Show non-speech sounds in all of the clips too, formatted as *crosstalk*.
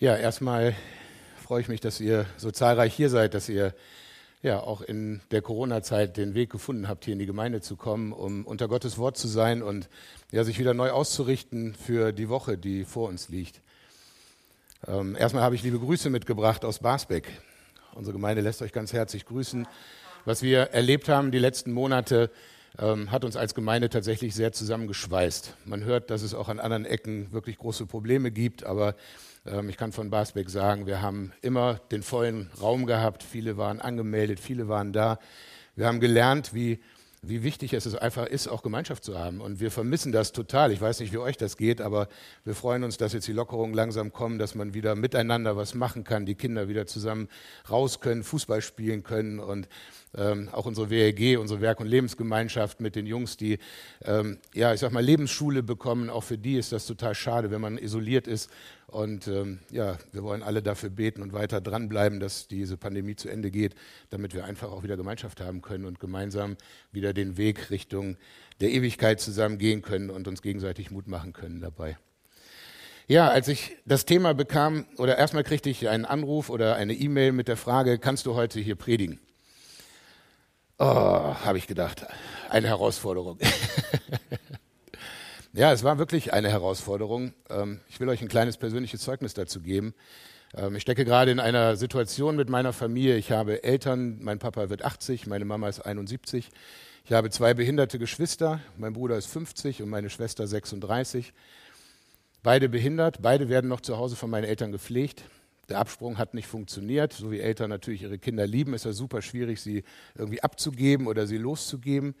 Ja, erstmal freue ich mich, dass ihr so zahlreich hier seid, dass ihr ja auch in der Corona-Zeit den Weg gefunden habt, hier in die Gemeinde zu kommen, um unter Gottes Wort zu sein und ja, sich wieder neu auszurichten für die Woche, die vor uns liegt. Ähm, erstmal habe ich liebe Grüße mitgebracht aus Basbeck. Unsere Gemeinde lässt euch ganz herzlich grüßen. Was wir erlebt haben die letzten Monate, ähm, hat uns als Gemeinde tatsächlich sehr zusammengeschweißt. Man hört, dass es auch an anderen Ecken wirklich große Probleme gibt, aber ähm, ich kann von Basbeck sagen, wir haben immer den vollen Raum gehabt. Viele waren angemeldet, viele waren da. Wir haben gelernt, wie, wie wichtig es einfach ist, auch Gemeinschaft zu haben. Und wir vermissen das total. Ich weiß nicht, wie euch das geht, aber wir freuen uns, dass jetzt die Lockerungen langsam kommen, dass man wieder miteinander was machen kann, die Kinder wieder zusammen raus können, Fußball spielen können und ähm, auch unsere WLG, unsere Werk- und Lebensgemeinschaft mit den Jungs, die, ähm, ja, ich sag mal, Lebensschule bekommen. Auch für die ist das total schade, wenn man isoliert ist. Und ähm, ja, wir wollen alle dafür beten und weiter dranbleiben, dass diese Pandemie zu Ende geht, damit wir einfach auch wieder Gemeinschaft haben können und gemeinsam wieder den Weg Richtung der Ewigkeit zusammen gehen können und uns gegenseitig Mut machen können dabei. Ja, als ich das Thema bekam, oder erstmal kriegte ich einen Anruf oder eine E-Mail mit der Frage, kannst du heute hier predigen? Oh, habe ich gedacht, eine Herausforderung. *laughs* ja, es war wirklich eine Herausforderung. Ähm, ich will euch ein kleines persönliches Zeugnis dazu geben. Ähm, ich stecke gerade in einer Situation mit meiner Familie. Ich habe Eltern, mein Papa wird 80, meine Mama ist 71. Ich habe zwei behinderte Geschwister, mein Bruder ist 50 und meine Schwester 36. Beide behindert, beide werden noch zu Hause von meinen Eltern gepflegt. Der Absprung hat nicht funktioniert. So wie Eltern natürlich ihre Kinder lieben, ist es super schwierig, sie irgendwie abzugeben oder sie loszugeben.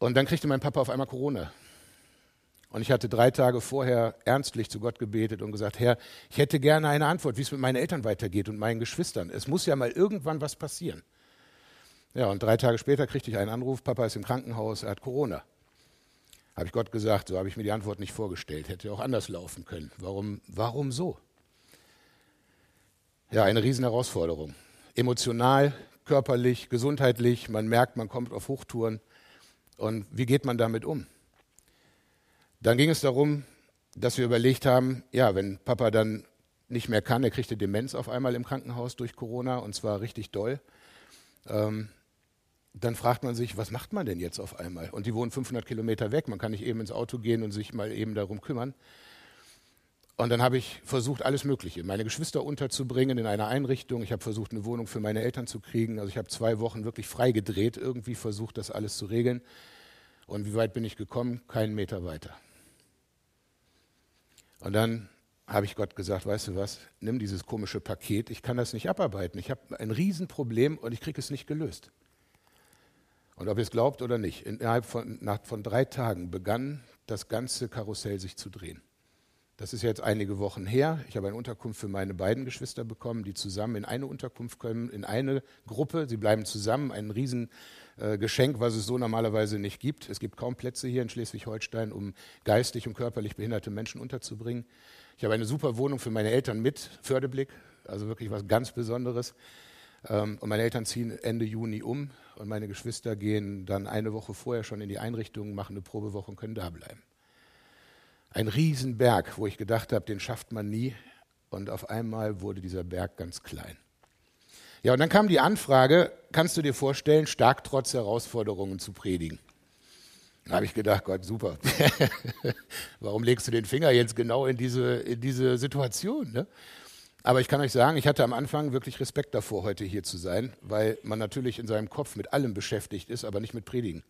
Und dann kriegte mein Papa auf einmal Corona. Und ich hatte drei Tage vorher ernstlich zu Gott gebetet und gesagt, Herr, ich hätte gerne eine Antwort, wie es mit meinen Eltern weitergeht und meinen Geschwistern. Es muss ja mal irgendwann was passieren. Ja, und drei Tage später kriegte ich einen Anruf, Papa ist im Krankenhaus, er hat Corona. Habe ich Gott gesagt, so habe ich mir die Antwort nicht vorgestellt, hätte auch anders laufen können. Warum, warum so? Ja, eine Riesenherausforderung. Emotional, körperlich, gesundheitlich. Man merkt, man kommt auf Hochtouren. Und wie geht man damit um? Dann ging es darum, dass wir überlegt haben, ja, wenn Papa dann nicht mehr kann, er kriegte Demenz auf einmal im Krankenhaus durch Corona und zwar richtig doll. Ähm, dann fragt man sich, was macht man denn jetzt auf einmal? Und die wohnen 500 Kilometer weg, man kann nicht eben ins Auto gehen und sich mal eben darum kümmern. Und dann habe ich versucht, alles Mögliche, meine Geschwister unterzubringen in einer Einrichtung. Ich habe versucht, eine Wohnung für meine Eltern zu kriegen. Also ich habe zwei Wochen wirklich frei gedreht, irgendwie versucht, das alles zu regeln. Und wie weit bin ich gekommen? Keinen Meter weiter. Und dann habe ich Gott gesagt, weißt du was, nimm dieses komische Paket, ich kann das nicht abarbeiten. Ich habe ein Riesenproblem und ich kriege es nicht gelöst. Und ob ihr es glaubt oder nicht, innerhalb von, nach, von drei Tagen begann das ganze Karussell sich zu drehen. Das ist jetzt einige Wochen her. Ich habe eine Unterkunft für meine beiden Geschwister bekommen, die zusammen in eine Unterkunft kommen, in eine Gruppe. Sie bleiben zusammen. Ein Riesengeschenk, was es so normalerweise nicht gibt. Es gibt kaum Plätze hier in Schleswig-Holstein, um geistig und körperlich behinderte Menschen unterzubringen. Ich habe eine super Wohnung für meine Eltern mit Förderblick, also wirklich was ganz Besonderes. Ähm, und meine Eltern ziehen Ende Juni um und meine Geschwister gehen dann eine Woche vorher schon in die Einrichtung, machen eine Probewoche und können da bleiben ein Riesenberg, wo ich gedacht habe, den schafft man nie. Und auf einmal wurde dieser Berg ganz klein. Ja, und dann kam die Anfrage, kannst du dir vorstellen, stark trotz Herausforderungen zu predigen? Da habe ich gedacht, Gott, super. *laughs* Warum legst du den Finger jetzt genau in diese, in diese Situation? Ne? Aber ich kann euch sagen, ich hatte am Anfang wirklich Respekt davor, heute hier zu sein, weil man natürlich in seinem Kopf mit allem beschäftigt ist, aber nicht mit Predigen.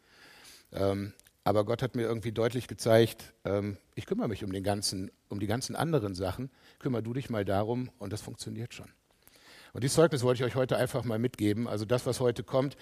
Ähm, aber Gott hat mir irgendwie deutlich gezeigt, ähm, ich kümmere mich um, den ganzen, um die ganzen anderen Sachen, kümmere du dich mal darum und das funktioniert schon. Und dieses Zeugnis wollte ich euch heute einfach mal mitgeben. Also das, was heute kommt,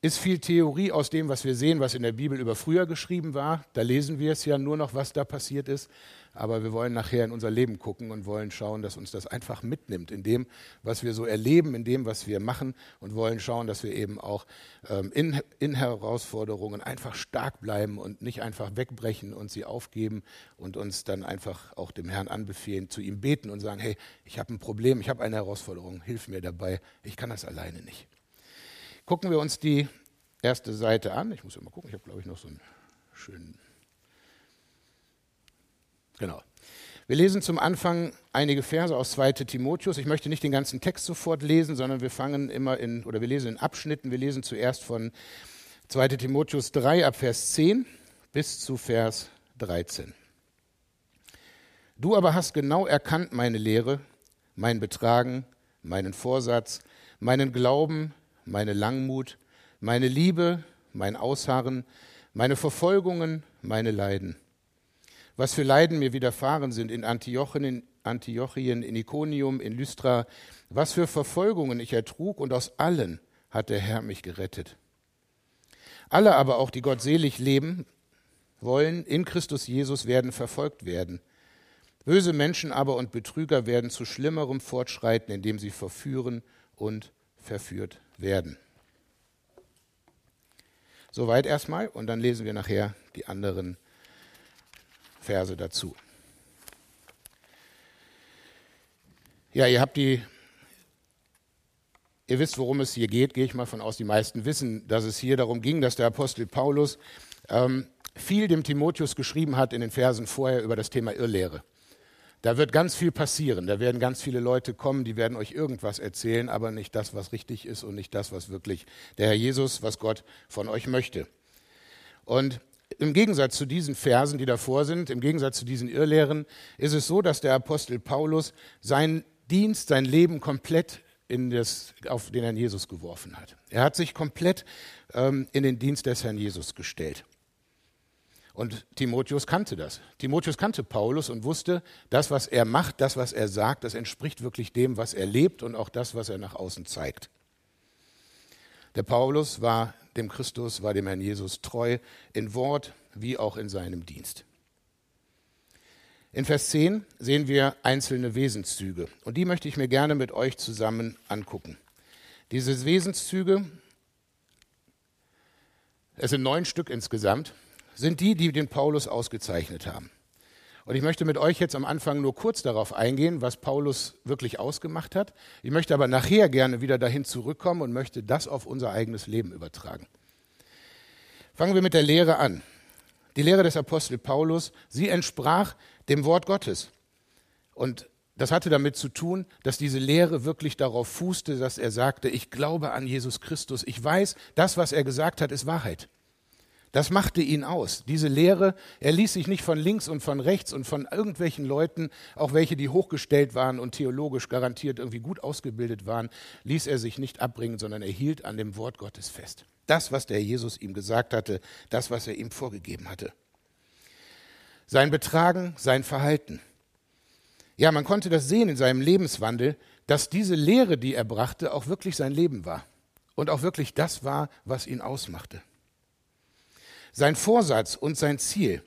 ist viel Theorie aus dem, was wir sehen, was in der Bibel über früher geschrieben war. Da lesen wir es ja nur noch, was da passiert ist. Aber wir wollen nachher in unser Leben gucken und wollen schauen, dass uns das einfach mitnimmt in dem, was wir so erleben, in dem, was wir machen und wollen schauen, dass wir eben auch ähm, in, in Herausforderungen einfach stark bleiben und nicht einfach wegbrechen und sie aufgeben und uns dann einfach auch dem Herrn anbefehlen, zu ihm beten und sagen, hey, ich habe ein Problem, ich habe eine Herausforderung, hilf mir dabei, ich kann das alleine nicht. Gucken wir uns die erste Seite an. Ich muss ja mal gucken, ich habe glaube ich noch so einen schönen Genau. Wir lesen zum Anfang einige Verse aus 2. Timotheus. Ich möchte nicht den ganzen Text sofort lesen, sondern wir fangen immer in, oder wir lesen in Abschnitten. Wir lesen zuerst von 2. Timotheus 3 ab Vers 10 bis zu Vers 13. Du aber hast genau erkannt meine Lehre, mein Betragen, meinen Vorsatz, meinen Glauben, meine Langmut, meine Liebe, mein Ausharren, meine Verfolgungen, meine Leiden was für Leiden mir widerfahren sind in Antiochien, in Antiochien, in Iconium, in Lystra, was für Verfolgungen ich ertrug und aus allen hat der Herr mich gerettet. Alle aber auch, die Gott selig leben wollen, in Christus Jesus werden verfolgt werden. Böse Menschen aber und Betrüger werden zu schlimmerem fortschreiten, indem sie verführen und verführt werden. Soweit erstmal und dann lesen wir nachher die anderen Verse dazu. Ja, ihr habt die, ihr wisst, worum es hier geht, gehe ich mal von aus. Die meisten wissen, dass es hier darum ging, dass der Apostel Paulus ähm, viel dem Timotheus geschrieben hat in den Versen vorher über das Thema Irrlehre. Da wird ganz viel passieren. Da werden ganz viele Leute kommen, die werden euch irgendwas erzählen, aber nicht das, was richtig ist und nicht das, was wirklich der Herr Jesus, was Gott von euch möchte. Und im Gegensatz zu diesen Versen, die davor sind, im Gegensatz zu diesen Irrlehren, ist es so, dass der Apostel Paulus seinen Dienst, sein Leben komplett in das, auf den Herrn Jesus geworfen hat. Er hat sich komplett ähm, in den Dienst des Herrn Jesus gestellt. Und Timotheus kannte das. Timotheus kannte Paulus und wusste, das, was er macht, das, was er sagt, das entspricht wirklich dem, was er lebt und auch das, was er nach außen zeigt. Der Paulus war dem Christus, war dem Herrn Jesus treu, in Wort wie auch in seinem Dienst. In Vers 10 sehen wir einzelne Wesenszüge und die möchte ich mir gerne mit euch zusammen angucken. Diese Wesenszüge, es sind neun Stück insgesamt, sind die, die den Paulus ausgezeichnet haben. Und ich möchte mit euch jetzt am Anfang nur kurz darauf eingehen, was Paulus wirklich ausgemacht hat. Ich möchte aber nachher gerne wieder dahin zurückkommen und möchte das auf unser eigenes Leben übertragen. Fangen wir mit der Lehre an. Die Lehre des Apostel Paulus, sie entsprach dem Wort Gottes. Und das hatte damit zu tun, dass diese Lehre wirklich darauf fußte, dass er sagte, ich glaube an Jesus Christus. Ich weiß, das, was er gesagt hat, ist Wahrheit. Das machte ihn aus. Diese Lehre, er ließ sich nicht von links und von rechts und von irgendwelchen Leuten, auch welche, die hochgestellt waren und theologisch garantiert irgendwie gut ausgebildet waren, ließ er sich nicht abbringen, sondern er hielt an dem Wort Gottes fest. Das, was der Jesus ihm gesagt hatte, das, was er ihm vorgegeben hatte. Sein Betragen, sein Verhalten. Ja, man konnte das sehen in seinem Lebenswandel, dass diese Lehre, die er brachte, auch wirklich sein Leben war und auch wirklich das war, was ihn ausmachte. Sein Vorsatz und sein Ziel,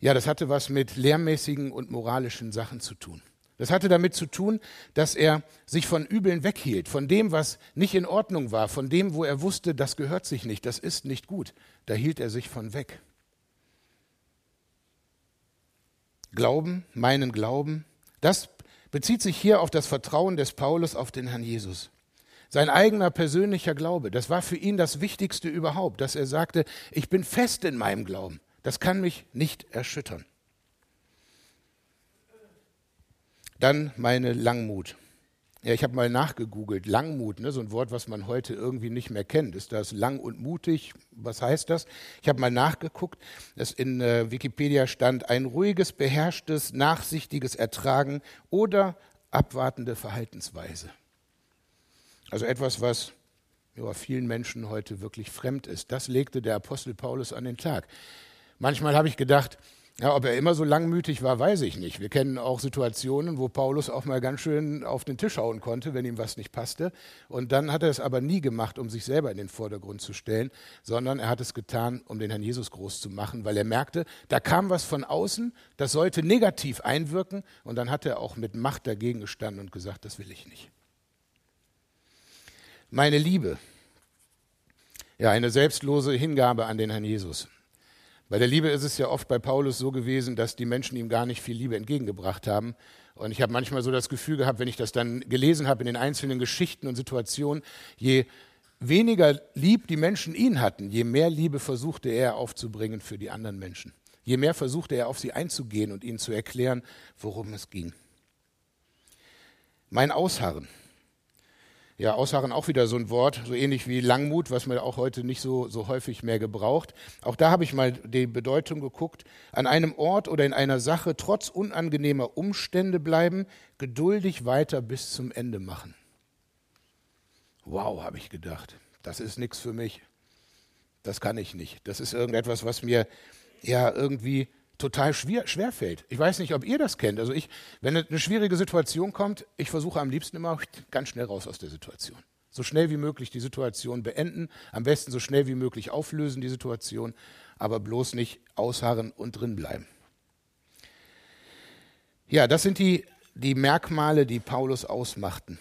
ja, das hatte was mit lehrmäßigen und moralischen Sachen zu tun. Das hatte damit zu tun, dass er sich von Übeln weghielt, von dem, was nicht in Ordnung war, von dem, wo er wusste, das gehört sich nicht, das ist nicht gut. Da hielt er sich von weg. Glauben, meinen Glauben, das bezieht sich hier auf das Vertrauen des Paulus auf den Herrn Jesus. Sein eigener persönlicher Glaube, das war für ihn das Wichtigste überhaupt, dass er sagte, ich bin fest in meinem Glauben, das kann mich nicht erschüttern. Dann meine Langmut. Ja, ich habe mal nachgegoogelt. Langmut, ne, so ein Wort, was man heute irgendwie nicht mehr kennt. Ist das lang und mutig? Was heißt das? Ich habe mal nachgeguckt. dass in äh, Wikipedia stand ein ruhiges, beherrschtes, nachsichtiges Ertragen oder abwartende Verhaltensweise. Also etwas, was ja, vielen Menschen heute wirklich fremd ist. Das legte der Apostel Paulus an den Tag. Manchmal habe ich gedacht, ja, ob er immer so langmütig war, weiß ich nicht. Wir kennen auch Situationen, wo Paulus auch mal ganz schön auf den Tisch hauen konnte, wenn ihm was nicht passte. Und dann hat er es aber nie gemacht, um sich selber in den Vordergrund zu stellen, sondern er hat es getan, um den Herrn Jesus groß zu machen, weil er merkte, da kam was von außen, das sollte negativ einwirken. Und dann hat er auch mit Macht dagegen gestanden und gesagt, das will ich nicht meine Liebe. Ja, eine selbstlose Hingabe an den Herrn Jesus. Bei der Liebe ist es ja oft bei Paulus so gewesen, dass die Menschen ihm gar nicht viel Liebe entgegengebracht haben. Und ich habe manchmal so das Gefühl gehabt, wenn ich das dann gelesen habe in den einzelnen Geschichten und Situationen, je weniger lieb die Menschen ihn hatten, je mehr Liebe versuchte er aufzubringen für die anderen Menschen. je mehr versuchte er auf sie einzugehen und ihnen zu erklären, worum es ging. Mein Ausharren. Ja, Ausharren auch wieder so ein Wort, so ähnlich wie Langmut, was man auch heute nicht so, so häufig mehr gebraucht. Auch da habe ich mal die Bedeutung geguckt. An einem Ort oder in einer Sache trotz unangenehmer Umstände bleiben, geduldig weiter bis zum Ende machen. Wow, habe ich gedacht. Das ist nichts für mich. Das kann ich nicht. Das ist irgendetwas, was mir ja irgendwie total schwer, schwer fällt. Ich weiß nicht, ob ihr das kennt. Also ich, wenn eine schwierige Situation kommt, ich versuche am liebsten immer ganz schnell raus aus der Situation. So schnell wie möglich die Situation beenden, am besten so schnell wie möglich auflösen die Situation, aber bloß nicht ausharren und drin bleiben. Ja, das sind die, die Merkmale, die Paulus ausmachten.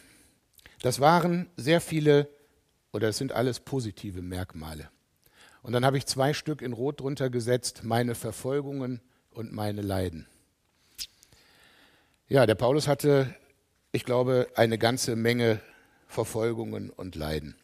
Das waren sehr viele, oder es sind alles positive Merkmale. Und dann habe ich zwei Stück in Rot drunter gesetzt, meine Verfolgungen und meine Leiden. Ja, der Paulus hatte, ich glaube, eine ganze Menge Verfolgungen und Leiden.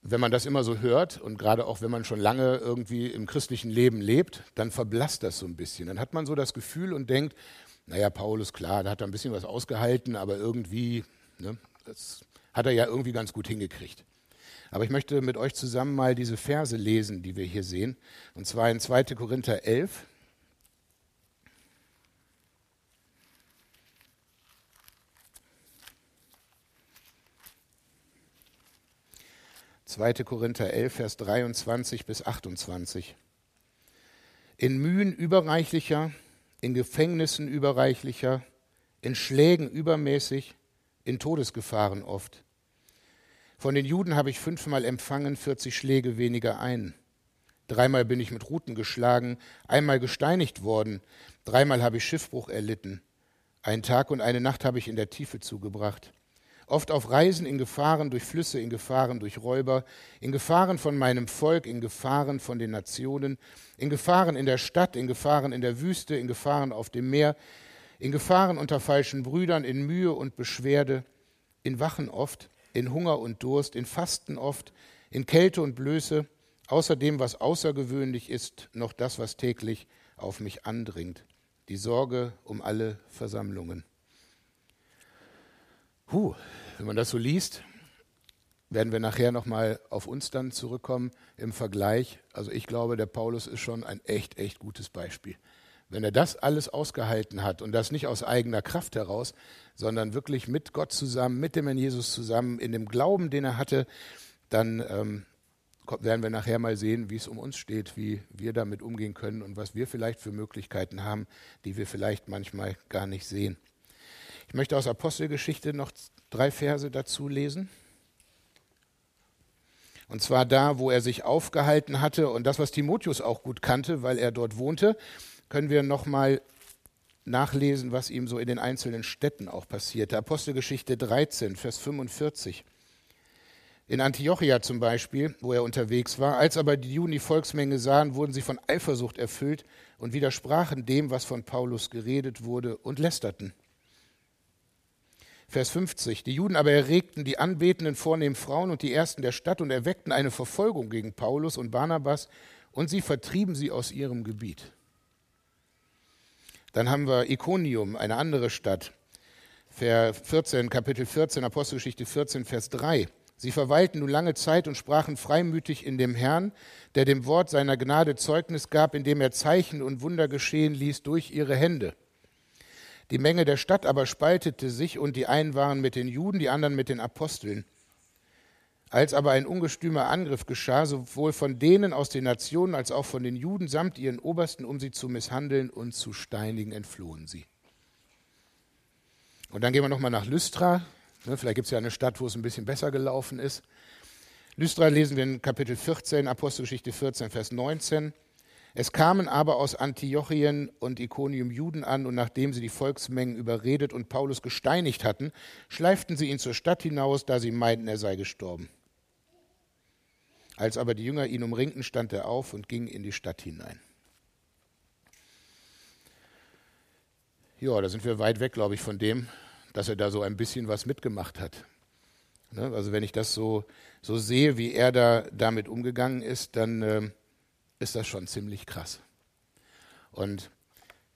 Wenn man das immer so hört und gerade auch wenn man schon lange irgendwie im christlichen Leben lebt, dann verblasst das so ein bisschen. Dann hat man so das Gefühl und denkt, naja, Paulus, klar, da hat er ein bisschen was ausgehalten, aber irgendwie, ne, das hat er ja irgendwie ganz gut hingekriegt. Aber ich möchte mit euch zusammen mal diese Verse lesen, die wir hier sehen. Und zwar in 2. Korinther 11. Zweite Korinther 11, Vers 23 bis 28. In Mühen überreichlicher, in Gefängnissen überreichlicher, in Schlägen übermäßig, in Todesgefahren oft von den Juden habe ich fünfmal empfangen, 40 Schläge weniger ein. Dreimal bin ich mit Ruten geschlagen, einmal gesteinigt worden, dreimal habe ich Schiffbruch erlitten. Einen Tag und eine Nacht habe ich in der Tiefe zugebracht. Oft auf Reisen in Gefahren durch Flüsse, in Gefahren durch Räuber, in Gefahren von meinem Volk, in Gefahren von den Nationen, in Gefahren in der Stadt, in Gefahren in der Wüste, in Gefahren auf dem Meer, in Gefahren unter falschen Brüdern, in Mühe und Beschwerde, in Wachen oft, in Hunger und Durst, in Fasten oft, in Kälte und Blöße, außer dem, was außergewöhnlich ist, noch das, was täglich auf mich andringt, die Sorge um alle Versammlungen. Puh, wenn man das so liest, werden wir nachher nochmal auf uns dann zurückkommen im Vergleich. Also ich glaube, der Paulus ist schon ein echt, echt gutes Beispiel. Wenn er das alles ausgehalten hat und das nicht aus eigener Kraft heraus, sondern wirklich mit Gott zusammen, mit dem Herrn Jesus zusammen, in dem Glauben, den er hatte, dann ähm, werden wir nachher mal sehen, wie es um uns steht, wie wir damit umgehen können und was wir vielleicht für Möglichkeiten haben, die wir vielleicht manchmal gar nicht sehen. Ich möchte aus Apostelgeschichte noch drei Verse dazu lesen. Und zwar da, wo er sich aufgehalten hatte und das, was Timotheus auch gut kannte, weil er dort wohnte können wir nochmal nachlesen, was ihm so in den einzelnen Städten auch passierte. Apostelgeschichte 13, Vers 45. In Antiochia zum Beispiel, wo er unterwegs war, als aber die Juden die Volksmenge sahen, wurden sie von Eifersucht erfüllt und widersprachen dem, was von Paulus geredet wurde, und lästerten. Vers 50. Die Juden aber erregten die anbetenden vornehmen Frauen und die Ersten der Stadt und erweckten eine Verfolgung gegen Paulus und Barnabas, und sie vertrieben sie aus ihrem Gebiet. Dann haben wir Iconium, eine andere Stadt. Vers 14, Kapitel 14, Apostelgeschichte 14, Vers 3. Sie verweilten nun lange Zeit und sprachen freimütig in dem Herrn, der dem Wort seiner Gnade Zeugnis gab, indem er Zeichen und Wunder geschehen ließ durch ihre Hände. Die Menge der Stadt aber spaltete sich, und die einen waren mit den Juden, die anderen mit den Aposteln. Als aber ein ungestümer Angriff geschah, sowohl von denen aus den Nationen als auch von den Juden samt ihren Obersten, um sie zu misshandeln und zu steinigen, entflohen sie. Und dann gehen wir nochmal nach Lystra. Ne, vielleicht gibt es ja eine Stadt, wo es ein bisschen besser gelaufen ist. Lystra lesen wir in Kapitel 14, Apostelgeschichte 14, Vers 19. Es kamen aber aus Antiochien und Iconium Juden an, und nachdem sie die Volksmengen überredet und Paulus gesteinigt hatten, schleiften sie ihn zur Stadt hinaus, da sie meinten, er sei gestorben. Als aber die Jünger ihn umringten, stand er auf und ging in die Stadt hinein. Ja, da sind wir weit weg, glaube ich, von dem, dass er da so ein bisschen was mitgemacht hat. Ne, also wenn ich das so, so sehe, wie er da damit umgegangen ist, dann äh, ist das schon ziemlich krass. Und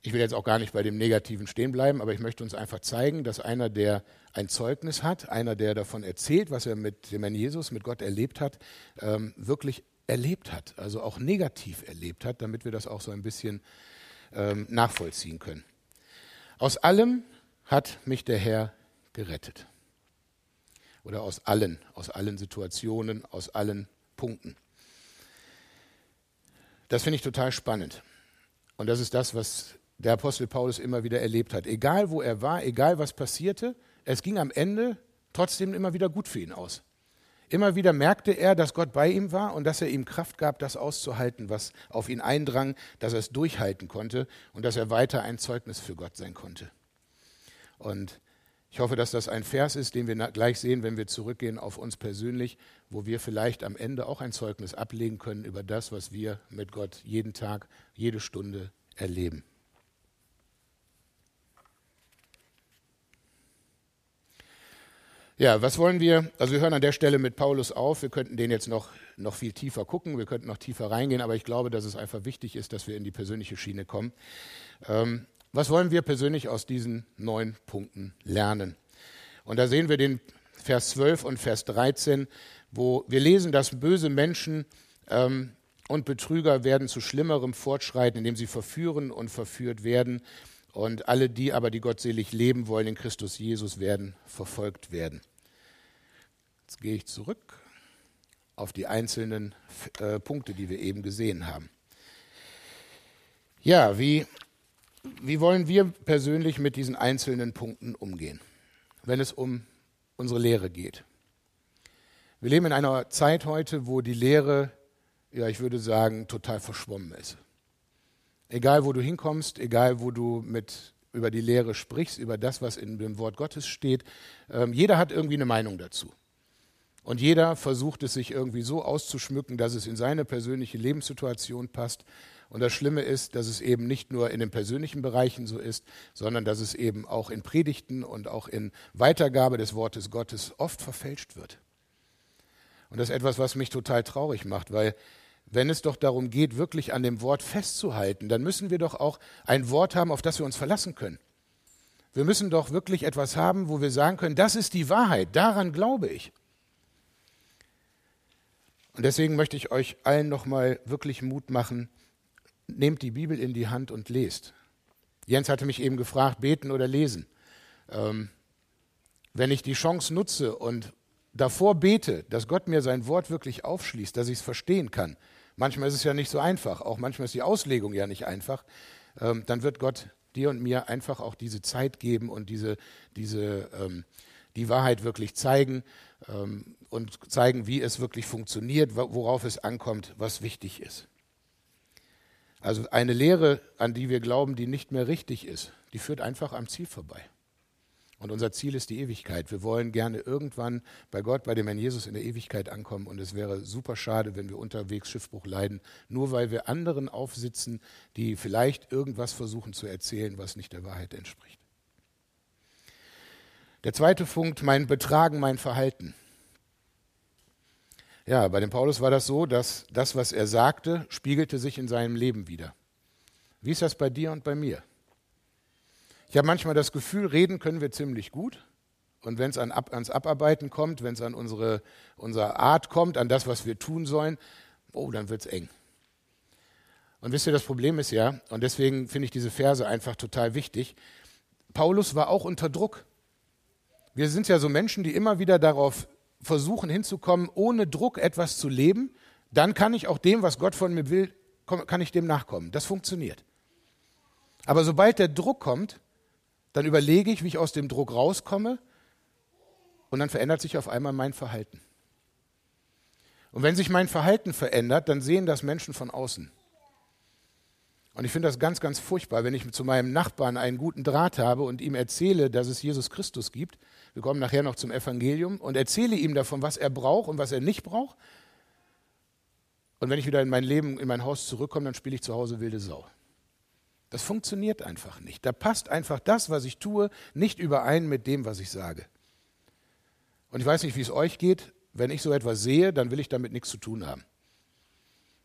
ich will jetzt auch gar nicht bei dem Negativen stehen bleiben, aber ich möchte uns einfach zeigen, dass einer, der ein Zeugnis hat, einer, der davon erzählt, was er mit dem Herrn Jesus, mit Gott erlebt hat, ähm, wirklich erlebt hat, also auch negativ erlebt hat, damit wir das auch so ein bisschen ähm, nachvollziehen können. Aus allem hat mich der Herr gerettet. Oder aus allen, aus allen Situationen, aus allen Punkten. Das finde ich total spannend. Und das ist das, was der Apostel Paulus immer wieder erlebt hat. Egal wo er war, egal was passierte, es ging am Ende trotzdem immer wieder gut für ihn aus. Immer wieder merkte er, dass Gott bei ihm war und dass er ihm Kraft gab, das auszuhalten, was auf ihn eindrang, dass er es durchhalten konnte und dass er weiter ein Zeugnis für Gott sein konnte. Und ich hoffe, dass das ein Vers ist, den wir gleich sehen, wenn wir zurückgehen auf uns persönlich, wo wir vielleicht am Ende auch ein Zeugnis ablegen können über das, was wir mit Gott jeden Tag, jede Stunde erleben. Ja, was wollen wir? Also wir hören an der Stelle mit Paulus auf. Wir könnten den jetzt noch, noch viel tiefer gucken, wir könnten noch tiefer reingehen, aber ich glaube, dass es einfach wichtig ist, dass wir in die persönliche Schiene kommen. Ähm, was wollen wir persönlich aus diesen neun Punkten lernen? Und da sehen wir den Vers 12 und Vers 13, wo wir lesen, dass böse Menschen ähm, und Betrüger werden zu schlimmerem fortschreiten, indem sie verführen und verführt werden. Und alle die aber, die gottselig leben wollen in Christus Jesus, werden verfolgt werden. Jetzt gehe ich zurück auf die einzelnen äh, Punkte, die wir eben gesehen haben. Ja, wie, wie wollen wir persönlich mit diesen einzelnen Punkten umgehen, wenn es um unsere Lehre geht? Wir leben in einer Zeit heute, wo die Lehre, ja, ich würde sagen, total verschwommen ist. Egal, wo du hinkommst, egal, wo du mit über die Lehre sprichst, über das, was in dem Wort Gottes steht, ähm, jeder hat irgendwie eine Meinung dazu. Und jeder versucht es sich irgendwie so auszuschmücken, dass es in seine persönliche Lebenssituation passt. Und das Schlimme ist, dass es eben nicht nur in den persönlichen Bereichen so ist, sondern dass es eben auch in Predigten und auch in Weitergabe des Wortes Gottes oft verfälscht wird. Und das ist etwas, was mich total traurig macht, weil wenn es doch darum geht, wirklich an dem Wort festzuhalten, dann müssen wir doch auch ein Wort haben, auf das wir uns verlassen können. Wir müssen doch wirklich etwas haben, wo wir sagen können, das ist die Wahrheit, daran glaube ich. Und deswegen möchte ich euch allen nochmal wirklich Mut machen, nehmt die Bibel in die Hand und lest. Jens hatte mich eben gefragt, beten oder lesen. Ähm, wenn ich die Chance nutze und davor bete, dass Gott mir sein Wort wirklich aufschließt, dass ich es verstehen kann, Manchmal ist es ja nicht so einfach, auch manchmal ist die Auslegung ja nicht einfach. Ähm, dann wird Gott dir und mir einfach auch diese Zeit geben und diese, diese, ähm, die Wahrheit wirklich zeigen ähm, und zeigen, wie es wirklich funktioniert, worauf es ankommt, was wichtig ist. Also eine Lehre, an die wir glauben, die nicht mehr richtig ist, die führt einfach am Ziel vorbei. Und unser Ziel ist die Ewigkeit. Wir wollen gerne irgendwann bei Gott, bei dem Herrn Jesus in der Ewigkeit ankommen. Und es wäre super schade, wenn wir unterwegs Schiffbruch leiden, nur weil wir anderen aufsitzen, die vielleicht irgendwas versuchen zu erzählen, was nicht der Wahrheit entspricht. Der zweite Punkt, mein Betragen, mein Verhalten. Ja, bei dem Paulus war das so, dass das, was er sagte, spiegelte sich in seinem Leben wieder. Wie ist das bei dir und bei mir? Ich habe manchmal das Gefühl, reden können wir ziemlich gut. Und wenn es an ab, ans Abarbeiten kommt, wenn es an unsere, unsere Art kommt, an das, was wir tun sollen, oh, dann wird es eng. Und wisst ihr, das Problem ist ja, und deswegen finde ich diese Verse einfach total wichtig, Paulus war auch unter Druck. Wir sind ja so Menschen, die immer wieder darauf versuchen hinzukommen, ohne Druck etwas zu leben. Dann kann ich auch dem, was Gott von mir will, kann ich dem nachkommen. Das funktioniert. Aber sobald der Druck kommt, dann überlege ich, wie ich aus dem Druck rauskomme und dann verändert sich auf einmal mein Verhalten. Und wenn sich mein Verhalten verändert, dann sehen das Menschen von außen. Und ich finde das ganz, ganz furchtbar, wenn ich zu meinem Nachbarn einen guten Draht habe und ihm erzähle, dass es Jesus Christus gibt. Wir kommen nachher noch zum Evangelium und erzähle ihm davon, was er braucht und was er nicht braucht. Und wenn ich wieder in mein Leben, in mein Haus zurückkomme, dann spiele ich zu Hause wilde Sau. Das funktioniert einfach nicht. Da passt einfach das, was ich tue, nicht überein mit dem, was ich sage. Und ich weiß nicht, wie es euch geht. Wenn ich so etwas sehe, dann will ich damit nichts zu tun haben.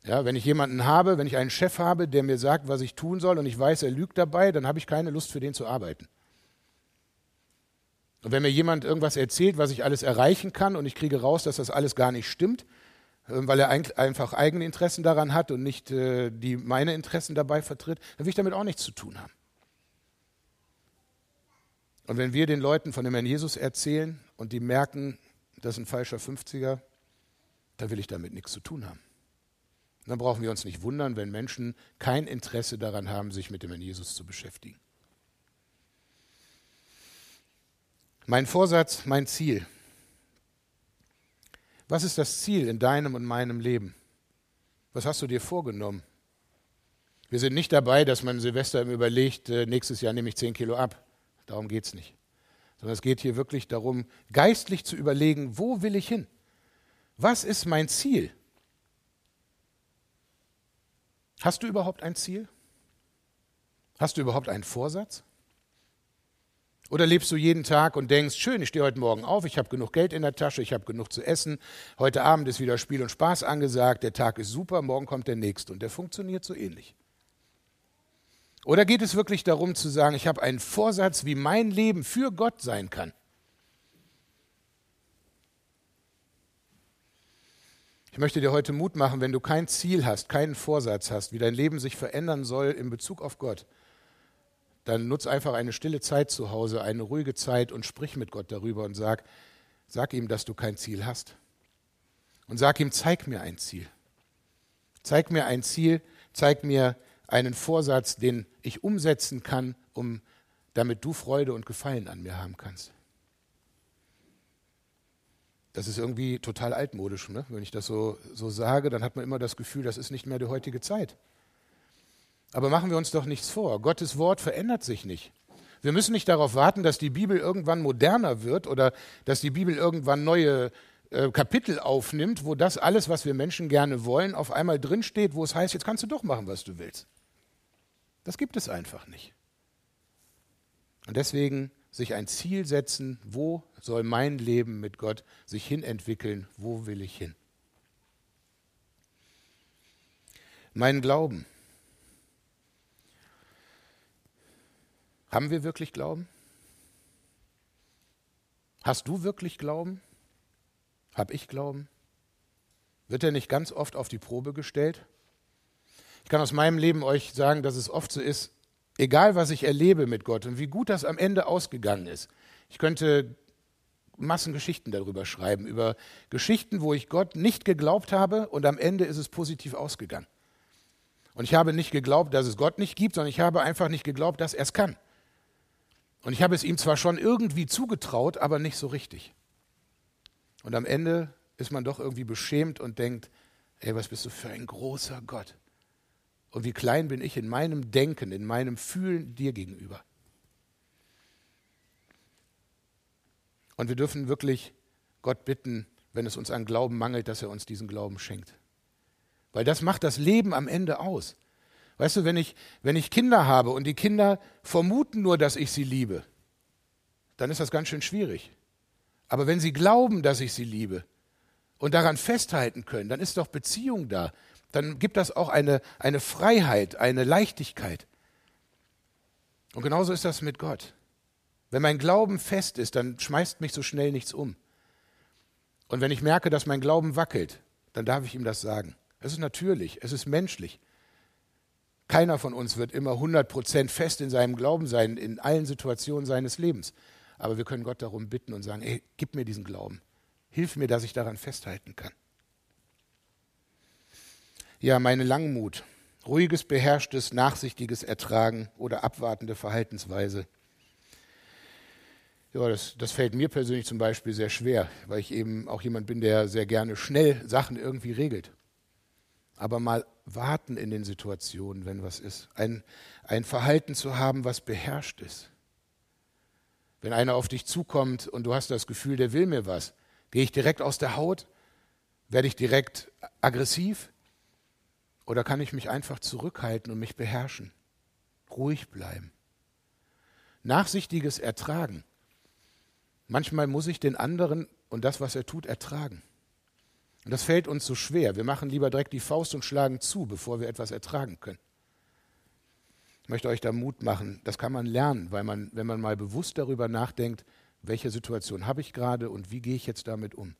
Ja, wenn ich jemanden habe, wenn ich einen Chef habe, der mir sagt, was ich tun soll und ich weiß, er lügt dabei, dann habe ich keine Lust für den zu arbeiten. Und wenn mir jemand irgendwas erzählt, was ich alles erreichen kann und ich kriege raus, dass das alles gar nicht stimmt, weil er einfach eigene Interessen daran hat und nicht äh, die meine Interessen dabei vertritt, dann will ich damit auch nichts zu tun haben. Und wenn wir den Leuten von dem Herrn Jesus erzählen und die merken, das ist ein falscher 50er, dann will ich damit nichts zu tun haben. Dann brauchen wir uns nicht wundern, wenn Menschen kein Interesse daran haben, sich mit dem Herrn Jesus zu beschäftigen. Mein Vorsatz, mein Ziel. Was ist das Ziel in deinem und meinem Leben? Was hast du dir vorgenommen? Wir sind nicht dabei, dass man Silvester überlegt, äh, nächstes Jahr nehme ich 10 Kilo ab. Darum geht es nicht. Sondern es geht hier wirklich darum, geistlich zu überlegen, wo will ich hin? Was ist mein Ziel? Hast du überhaupt ein Ziel? Hast du überhaupt einen Vorsatz? Oder lebst du jeden Tag und denkst, schön, ich stehe heute Morgen auf, ich habe genug Geld in der Tasche, ich habe genug zu essen, heute Abend ist wieder Spiel und Spaß angesagt, der Tag ist super, morgen kommt der nächste und der funktioniert so ähnlich. Oder geht es wirklich darum zu sagen, ich habe einen Vorsatz, wie mein Leben für Gott sein kann? Ich möchte dir heute Mut machen, wenn du kein Ziel hast, keinen Vorsatz hast, wie dein Leben sich verändern soll in Bezug auf Gott, dann nutz einfach eine stille Zeit zu Hause, eine ruhige Zeit und sprich mit Gott darüber und sag, sag ihm, dass du kein Ziel hast. Und sag ihm, zeig mir ein Ziel. Zeig mir ein Ziel, zeig mir einen Vorsatz, den ich umsetzen kann, um damit du Freude und Gefallen an mir haben kannst. Das ist irgendwie total altmodisch. Ne? Wenn ich das so, so sage, dann hat man immer das Gefühl, das ist nicht mehr die heutige Zeit. Aber machen wir uns doch nichts vor. Gottes Wort verändert sich nicht. Wir müssen nicht darauf warten, dass die Bibel irgendwann moderner wird oder dass die Bibel irgendwann neue äh, Kapitel aufnimmt, wo das alles, was wir Menschen gerne wollen, auf einmal drinsteht, wo es heißt, jetzt kannst du doch machen, was du willst. Das gibt es einfach nicht. Und deswegen sich ein Ziel setzen, wo soll mein Leben mit Gott sich hinentwickeln, wo will ich hin. Mein Glauben. Haben wir wirklich Glauben? Hast du wirklich Glauben? Hab ich Glauben? Wird er nicht ganz oft auf die Probe gestellt? Ich kann aus meinem Leben euch sagen, dass es oft so ist, egal was ich erlebe mit Gott und wie gut das am Ende ausgegangen ist. Ich könnte Massengeschichten darüber schreiben, über Geschichten, wo ich Gott nicht geglaubt habe und am Ende ist es positiv ausgegangen. Und ich habe nicht geglaubt, dass es Gott nicht gibt, sondern ich habe einfach nicht geglaubt, dass er es kann. Und ich habe es ihm zwar schon irgendwie zugetraut, aber nicht so richtig. Und am Ende ist man doch irgendwie beschämt und denkt, ey, was bist du für ein großer Gott? Und wie klein bin ich in meinem Denken, in meinem Fühlen dir gegenüber. Und wir dürfen wirklich Gott bitten, wenn es uns an Glauben mangelt, dass er uns diesen Glauben schenkt. Weil das macht das Leben am Ende aus. Weißt du, wenn ich, wenn ich Kinder habe und die Kinder vermuten nur, dass ich sie liebe, dann ist das ganz schön schwierig. Aber wenn sie glauben, dass ich sie liebe und daran festhalten können, dann ist doch Beziehung da dann gibt das auch eine, eine Freiheit, eine Leichtigkeit. Und genauso ist das mit Gott. Wenn mein Glauben fest ist, dann schmeißt mich so schnell nichts um. Und wenn ich merke, dass mein Glauben wackelt, dann darf ich ihm das sagen. Es ist natürlich, es ist menschlich. Keiner von uns wird immer 100% fest in seinem Glauben sein, in allen Situationen seines Lebens. Aber wir können Gott darum bitten und sagen, ey, gib mir diesen Glauben. Hilf mir, dass ich daran festhalten kann. Ja, meine Langmut, ruhiges, beherrschtes, nachsichtiges Ertragen oder abwartende Verhaltensweise. Ja, das, das fällt mir persönlich zum Beispiel sehr schwer, weil ich eben auch jemand bin, der sehr gerne schnell Sachen irgendwie regelt. Aber mal warten in den Situationen, wenn was ist. Ein, ein Verhalten zu haben, was beherrscht ist. Wenn einer auf dich zukommt und du hast das Gefühl, der will mir was, gehe ich direkt aus der Haut? Werde ich direkt aggressiv? Oder kann ich mich einfach zurückhalten und mich beherrschen? Ruhig bleiben. Nachsichtiges Ertragen. Manchmal muss ich den anderen und das, was er tut, ertragen. Und das fällt uns so schwer. Wir machen lieber direkt die Faust und schlagen zu, bevor wir etwas ertragen können. Ich möchte euch da Mut machen. Das kann man lernen, weil man, wenn man mal bewusst darüber nachdenkt, welche Situation habe ich gerade und wie gehe ich jetzt damit um.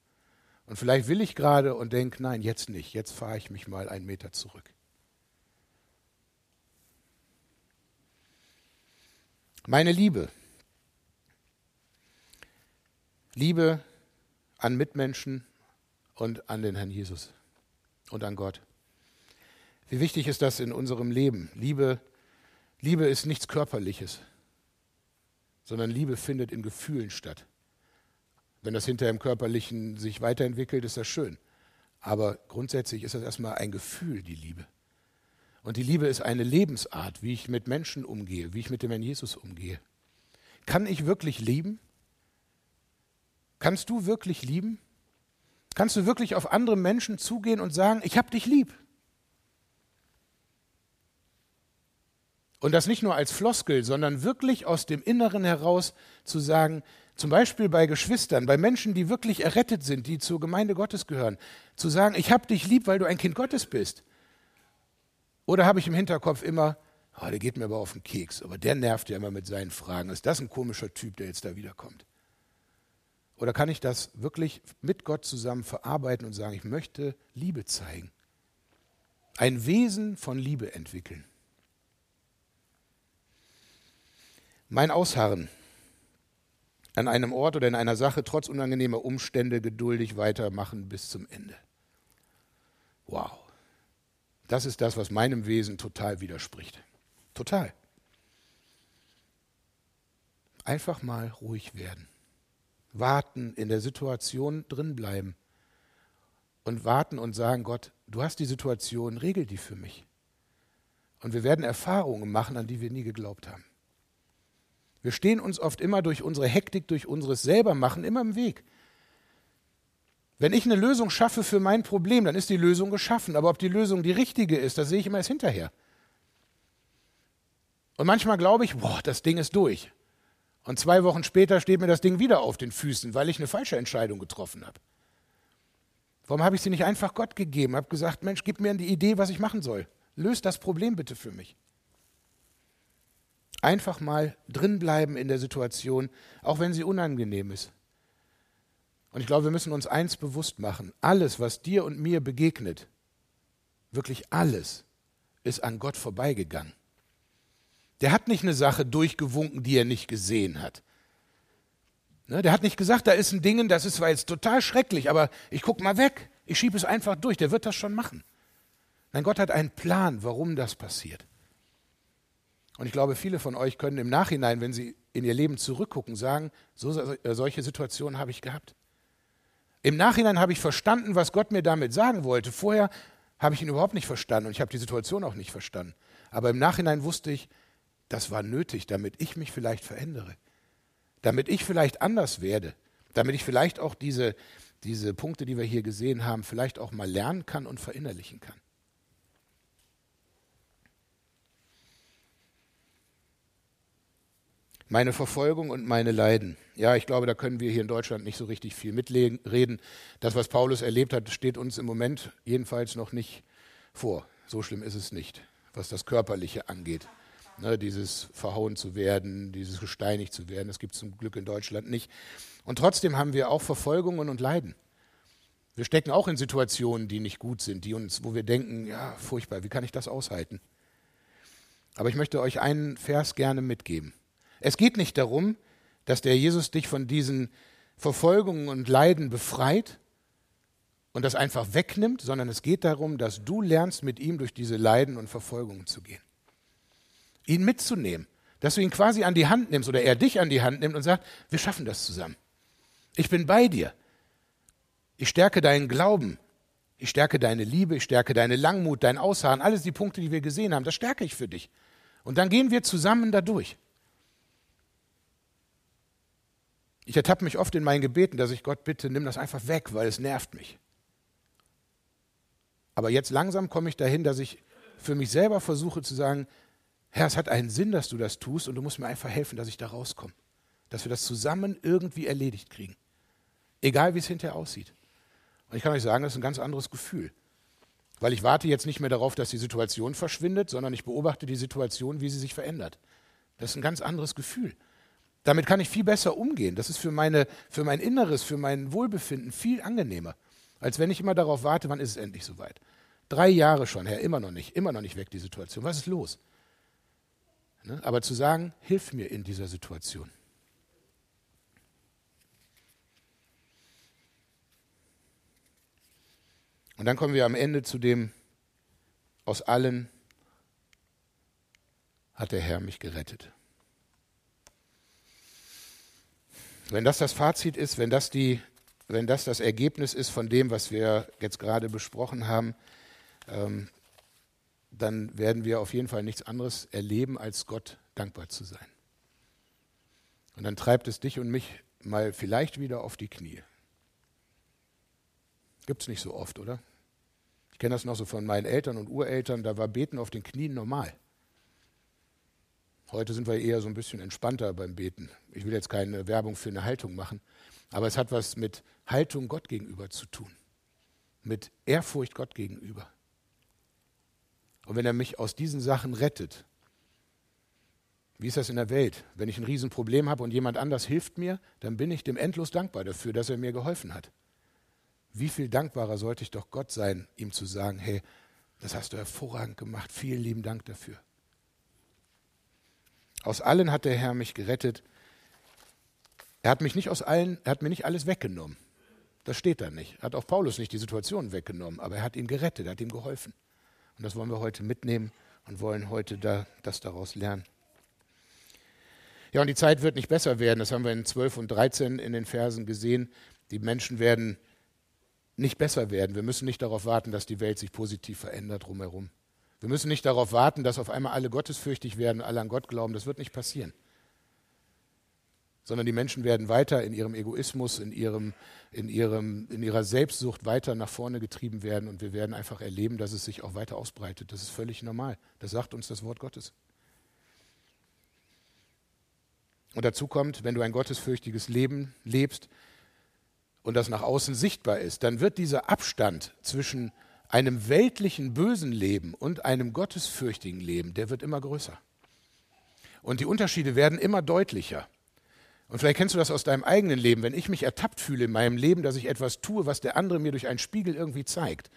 Und vielleicht will ich gerade und denke, nein, jetzt nicht. Jetzt fahre ich mich mal einen Meter zurück. Meine Liebe. Liebe an Mitmenschen und an den Herrn Jesus und an Gott. Wie wichtig ist das in unserem Leben? Liebe, Liebe ist nichts Körperliches, sondern Liebe findet in Gefühlen statt. Wenn das hinter im Körperlichen sich weiterentwickelt, ist das schön. Aber grundsätzlich ist das erstmal ein Gefühl, die Liebe. Und die Liebe ist eine Lebensart, wie ich mit Menschen umgehe, wie ich mit dem Herrn Jesus umgehe. Kann ich wirklich lieben? Kannst du wirklich lieben? Kannst du wirklich auf andere Menschen zugehen und sagen, ich habe dich lieb? Und das nicht nur als Floskel, sondern wirklich aus dem Inneren heraus zu sagen, zum Beispiel bei Geschwistern, bei Menschen, die wirklich errettet sind, die zur Gemeinde Gottes gehören, zu sagen, ich habe dich lieb, weil du ein Kind Gottes bist. Oder habe ich im Hinterkopf immer, oh, der geht mir aber auf den Keks, aber der nervt ja immer mit seinen Fragen. Ist das ein komischer Typ, der jetzt da wiederkommt? Oder kann ich das wirklich mit Gott zusammen verarbeiten und sagen, ich möchte Liebe zeigen? Ein Wesen von Liebe entwickeln. Mein Ausharren an einem Ort oder in einer Sache trotz unangenehmer Umstände geduldig weitermachen bis zum Ende. Wow. Das ist das, was meinem Wesen total widerspricht. Total. Einfach mal ruhig werden. Warten, in der Situation drinbleiben. Und warten und sagen, Gott, du hast die Situation, regel die für mich. Und wir werden Erfahrungen machen, an die wir nie geglaubt haben. Wir stehen uns oft immer durch unsere Hektik, durch unseres Selbermachen immer im Weg. Wenn ich eine Lösung schaffe für mein Problem, dann ist die Lösung geschaffen. Aber ob die Lösung die richtige ist, das sehe ich immer erst hinterher. Und manchmal glaube ich, boah, das Ding ist durch. Und zwei Wochen später steht mir das Ding wieder auf den Füßen, weil ich eine falsche Entscheidung getroffen habe. Warum habe ich sie nicht einfach Gott gegeben? Habe gesagt, Mensch, gib mir die Idee, was ich machen soll. Löst das Problem bitte für mich. Einfach mal drinbleiben in der Situation, auch wenn sie unangenehm ist. Und ich glaube, wir müssen uns eins bewusst machen. Alles, was dir und mir begegnet, wirklich alles, ist an Gott vorbeigegangen. Der hat nicht eine Sache durchgewunken, die er nicht gesehen hat. Ne, der hat nicht gesagt, da ist ein Ding, das ist zwar jetzt total schrecklich, aber ich gucke mal weg. Ich schiebe es einfach durch. Der wird das schon machen. Nein, Gott hat einen Plan, warum das passiert. Und ich glaube, viele von euch können im Nachhinein, wenn sie in ihr Leben zurückgucken, sagen, so, solche Situationen habe ich gehabt. Im Nachhinein habe ich verstanden, was Gott mir damit sagen wollte. Vorher habe ich ihn überhaupt nicht verstanden und ich habe die Situation auch nicht verstanden. Aber im Nachhinein wusste ich, das war nötig, damit ich mich vielleicht verändere, damit ich vielleicht anders werde, damit ich vielleicht auch diese, diese Punkte, die wir hier gesehen haben, vielleicht auch mal lernen kann und verinnerlichen kann. Meine Verfolgung und meine Leiden. Ja, ich glaube, da können wir hier in Deutschland nicht so richtig viel mitreden. Das, was Paulus erlebt hat, steht uns im Moment jedenfalls noch nicht vor. So schlimm ist es nicht, was das Körperliche angeht. Ne, dieses verhauen zu werden, dieses gesteinigt zu werden, das gibt es zum Glück in Deutschland nicht. Und trotzdem haben wir auch Verfolgungen und Leiden. Wir stecken auch in Situationen, die nicht gut sind, die uns, wo wir denken, ja, furchtbar, wie kann ich das aushalten? Aber ich möchte euch einen Vers gerne mitgeben. Es geht nicht darum, dass der Jesus dich von diesen Verfolgungen und Leiden befreit und das einfach wegnimmt, sondern es geht darum, dass du lernst, mit ihm durch diese Leiden und Verfolgungen zu gehen. Ihn mitzunehmen, dass du ihn quasi an die Hand nimmst oder er dich an die Hand nimmt und sagt, wir schaffen das zusammen. Ich bin bei dir. Ich stärke deinen Glauben. Ich stärke deine Liebe, ich stärke deine Langmut, dein Ausharren, alles die Punkte, die wir gesehen haben, das stärke ich für dich. Und dann gehen wir zusammen da durch. Ich ertappe mich oft in meinen Gebeten, dass ich Gott bitte, nimm das einfach weg, weil es nervt mich. Aber jetzt langsam komme ich dahin, dass ich für mich selber versuche zu sagen, Herr, es hat einen Sinn, dass du das tust und du musst mir einfach helfen, dass ich da rauskomme. Dass wir das zusammen irgendwie erledigt kriegen. Egal, wie es hinterher aussieht. Und ich kann euch sagen, das ist ein ganz anderes Gefühl. Weil ich warte jetzt nicht mehr darauf, dass die Situation verschwindet, sondern ich beobachte die Situation, wie sie sich verändert. Das ist ein ganz anderes Gefühl. Damit kann ich viel besser umgehen. Das ist für, meine, für mein Inneres, für mein Wohlbefinden viel angenehmer, als wenn ich immer darauf warte, wann ist es endlich soweit. Drei Jahre schon, Herr, immer noch nicht, immer noch nicht weg die Situation. Was ist los? Ne? Aber zu sagen, hilf mir in dieser Situation. Und dann kommen wir am Ende zu dem, aus allen hat der Herr mich gerettet. Wenn das das Fazit ist, wenn das, die, wenn das das Ergebnis ist von dem, was wir jetzt gerade besprochen haben, ähm, dann werden wir auf jeden Fall nichts anderes erleben, als Gott dankbar zu sein. Und dann treibt es dich und mich mal vielleicht wieder auf die Knie. Gibt es nicht so oft, oder? Ich kenne das noch so von meinen Eltern und Ureltern, da war Beten auf den Knien normal. Heute sind wir eher so ein bisschen entspannter beim Beten. Ich will jetzt keine Werbung für eine Haltung machen, aber es hat was mit Haltung Gott gegenüber zu tun, mit Ehrfurcht Gott gegenüber. Und wenn er mich aus diesen Sachen rettet, wie ist das in der Welt? Wenn ich ein Riesenproblem habe und jemand anders hilft mir, dann bin ich dem endlos dankbar dafür, dass er mir geholfen hat. Wie viel dankbarer sollte ich doch Gott sein, ihm zu sagen, hey, das hast du hervorragend gemacht, vielen lieben Dank dafür. Aus allen hat der Herr mich gerettet. Er hat mich nicht aus allen, er hat mir nicht alles weggenommen. Das steht da nicht. Hat auch Paulus nicht die Situation weggenommen, aber er hat ihn gerettet, er hat ihm geholfen. Und das wollen wir heute mitnehmen und wollen heute da, das daraus lernen. Ja, und die Zeit wird nicht besser werden. Das haben wir in 12 und 13 in den Versen gesehen. Die Menschen werden nicht besser werden. Wir müssen nicht darauf warten, dass die Welt sich positiv verändert drumherum. Wir müssen nicht darauf warten, dass auf einmal alle gottesfürchtig werden, alle an Gott glauben. Das wird nicht passieren. Sondern die Menschen werden weiter in ihrem Egoismus, in, ihrem, in, ihrem, in ihrer Selbstsucht weiter nach vorne getrieben werden und wir werden einfach erleben, dass es sich auch weiter ausbreitet. Das ist völlig normal. Das sagt uns das Wort Gottes. Und dazu kommt, wenn du ein gottesfürchtiges Leben lebst und das nach außen sichtbar ist, dann wird dieser Abstand zwischen einem weltlichen bösen Leben und einem gottesfürchtigen Leben, der wird immer größer. Und die Unterschiede werden immer deutlicher. Und vielleicht kennst du das aus deinem eigenen Leben. Wenn ich mich ertappt fühle in meinem Leben, dass ich etwas tue, was der andere mir durch einen Spiegel irgendwie zeigt,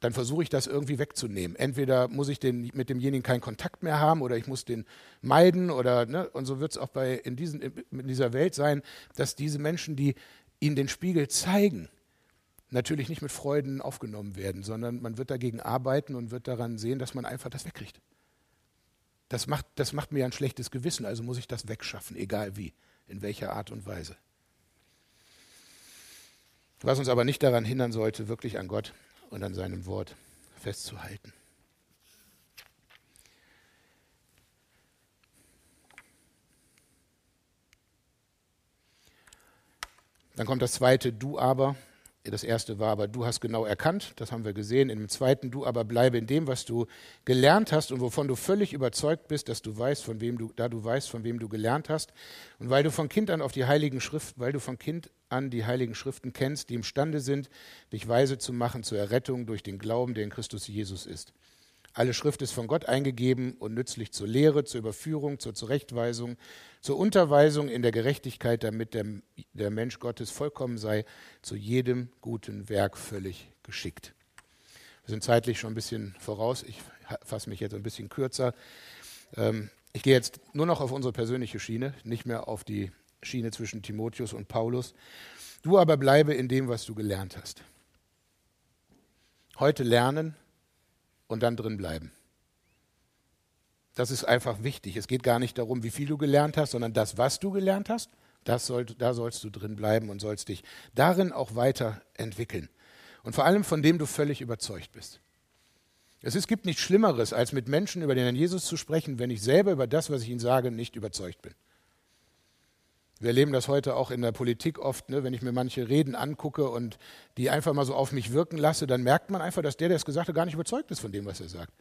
dann versuche ich das irgendwie wegzunehmen. Entweder muss ich den, mit demjenigen keinen Kontakt mehr haben oder ich muss den meiden oder ne, und so wird es auch bei in, diesen, in dieser Welt sein, dass diese Menschen, die ihnen den Spiegel zeigen, natürlich nicht mit Freuden aufgenommen werden, sondern man wird dagegen arbeiten und wird daran sehen, dass man einfach das wegkriegt. Das macht, das macht mir ein schlechtes Gewissen, also muss ich das wegschaffen, egal wie, in welcher Art und Weise. Was uns aber nicht daran hindern sollte, wirklich an Gott und an seinem Wort festzuhalten. Dann kommt das zweite Du aber. Das erste war aber, du hast genau erkannt, das haben wir gesehen. Im zweiten, du aber bleibe in dem, was du gelernt hast und wovon du völlig überzeugt bist, dass du weißt, von wem du, da du weißt, von wem du gelernt hast. Und weil du von Kind an auf die Heiligen Schriften, weil du von Kind an die Heiligen Schriften kennst, die imstande sind, dich weise zu machen zur Errettung durch den Glauben, der in Christus Jesus ist. Alle Schrift ist von Gott eingegeben und nützlich zur Lehre, zur Überführung, zur Zurechtweisung, zur Unterweisung in der Gerechtigkeit, damit der, der Mensch Gottes vollkommen sei, zu jedem guten Werk völlig geschickt. Wir sind zeitlich schon ein bisschen voraus. Ich fasse mich jetzt ein bisschen kürzer. Ähm, ich gehe jetzt nur noch auf unsere persönliche Schiene, nicht mehr auf die Schiene zwischen Timotheus und Paulus. Du aber bleibe in dem, was du gelernt hast. Heute lernen, und dann drin bleiben. Das ist einfach wichtig. Es geht gar nicht darum, wie viel du gelernt hast, sondern das, was du gelernt hast, das soll, da sollst du drin bleiben und sollst dich darin auch weiterentwickeln. Und vor allem von dem du völlig überzeugt bist. Es ist, gibt nichts Schlimmeres, als mit Menschen über den Herrn Jesus zu sprechen, wenn ich selber über das, was ich ihnen sage, nicht überzeugt bin. Wir erleben das heute auch in der Politik oft, ne? wenn ich mir manche Reden angucke und die einfach mal so auf mich wirken lasse, dann merkt man einfach, dass der, der es gesagt hat, gar nicht überzeugt ist von dem, was er sagt.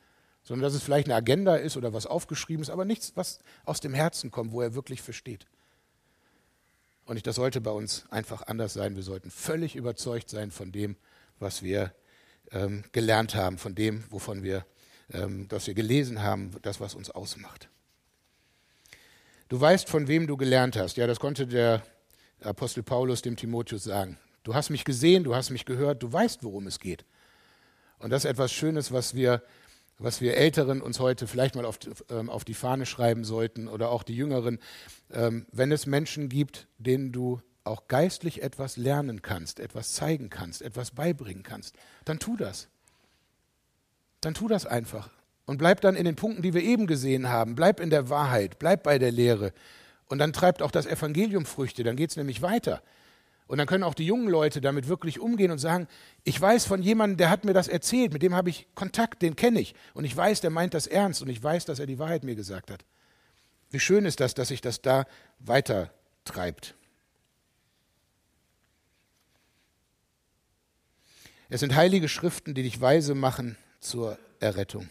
Sondern dass es vielleicht eine Agenda ist oder was aufgeschrieben ist, aber nichts, was aus dem Herzen kommt, wo er wirklich versteht. Und das sollte bei uns einfach anders sein. Wir sollten völlig überzeugt sein von dem, was wir ähm, gelernt haben, von dem, wovon wir, ähm, was wir gelesen haben, das, was uns ausmacht. Du weißt, von wem du gelernt hast. Ja, das konnte der Apostel Paulus dem Timotheus sagen. Du hast mich gesehen, du hast mich gehört, du weißt, worum es geht. Und das ist etwas Schönes, was wir, was wir Älteren uns heute vielleicht mal auf, ähm, auf die Fahne schreiben sollten oder auch die Jüngeren. Ähm, wenn es Menschen gibt, denen du auch geistlich etwas lernen kannst, etwas zeigen kannst, etwas beibringen kannst, dann tu das. Dann tu das einfach. Und bleib dann in den Punkten, die wir eben gesehen haben. Bleib in der Wahrheit, bleib bei der Lehre. Und dann treibt auch das Evangelium Früchte, dann geht es nämlich weiter. Und dann können auch die jungen Leute damit wirklich umgehen und sagen, ich weiß von jemandem, der hat mir das erzählt, mit dem habe ich Kontakt, den kenne ich. Und ich weiß, der meint das ernst und ich weiß, dass er die Wahrheit mir gesagt hat. Wie schön ist das, dass sich das da weiter treibt. Es sind heilige Schriften, die dich weise machen zur Errettung.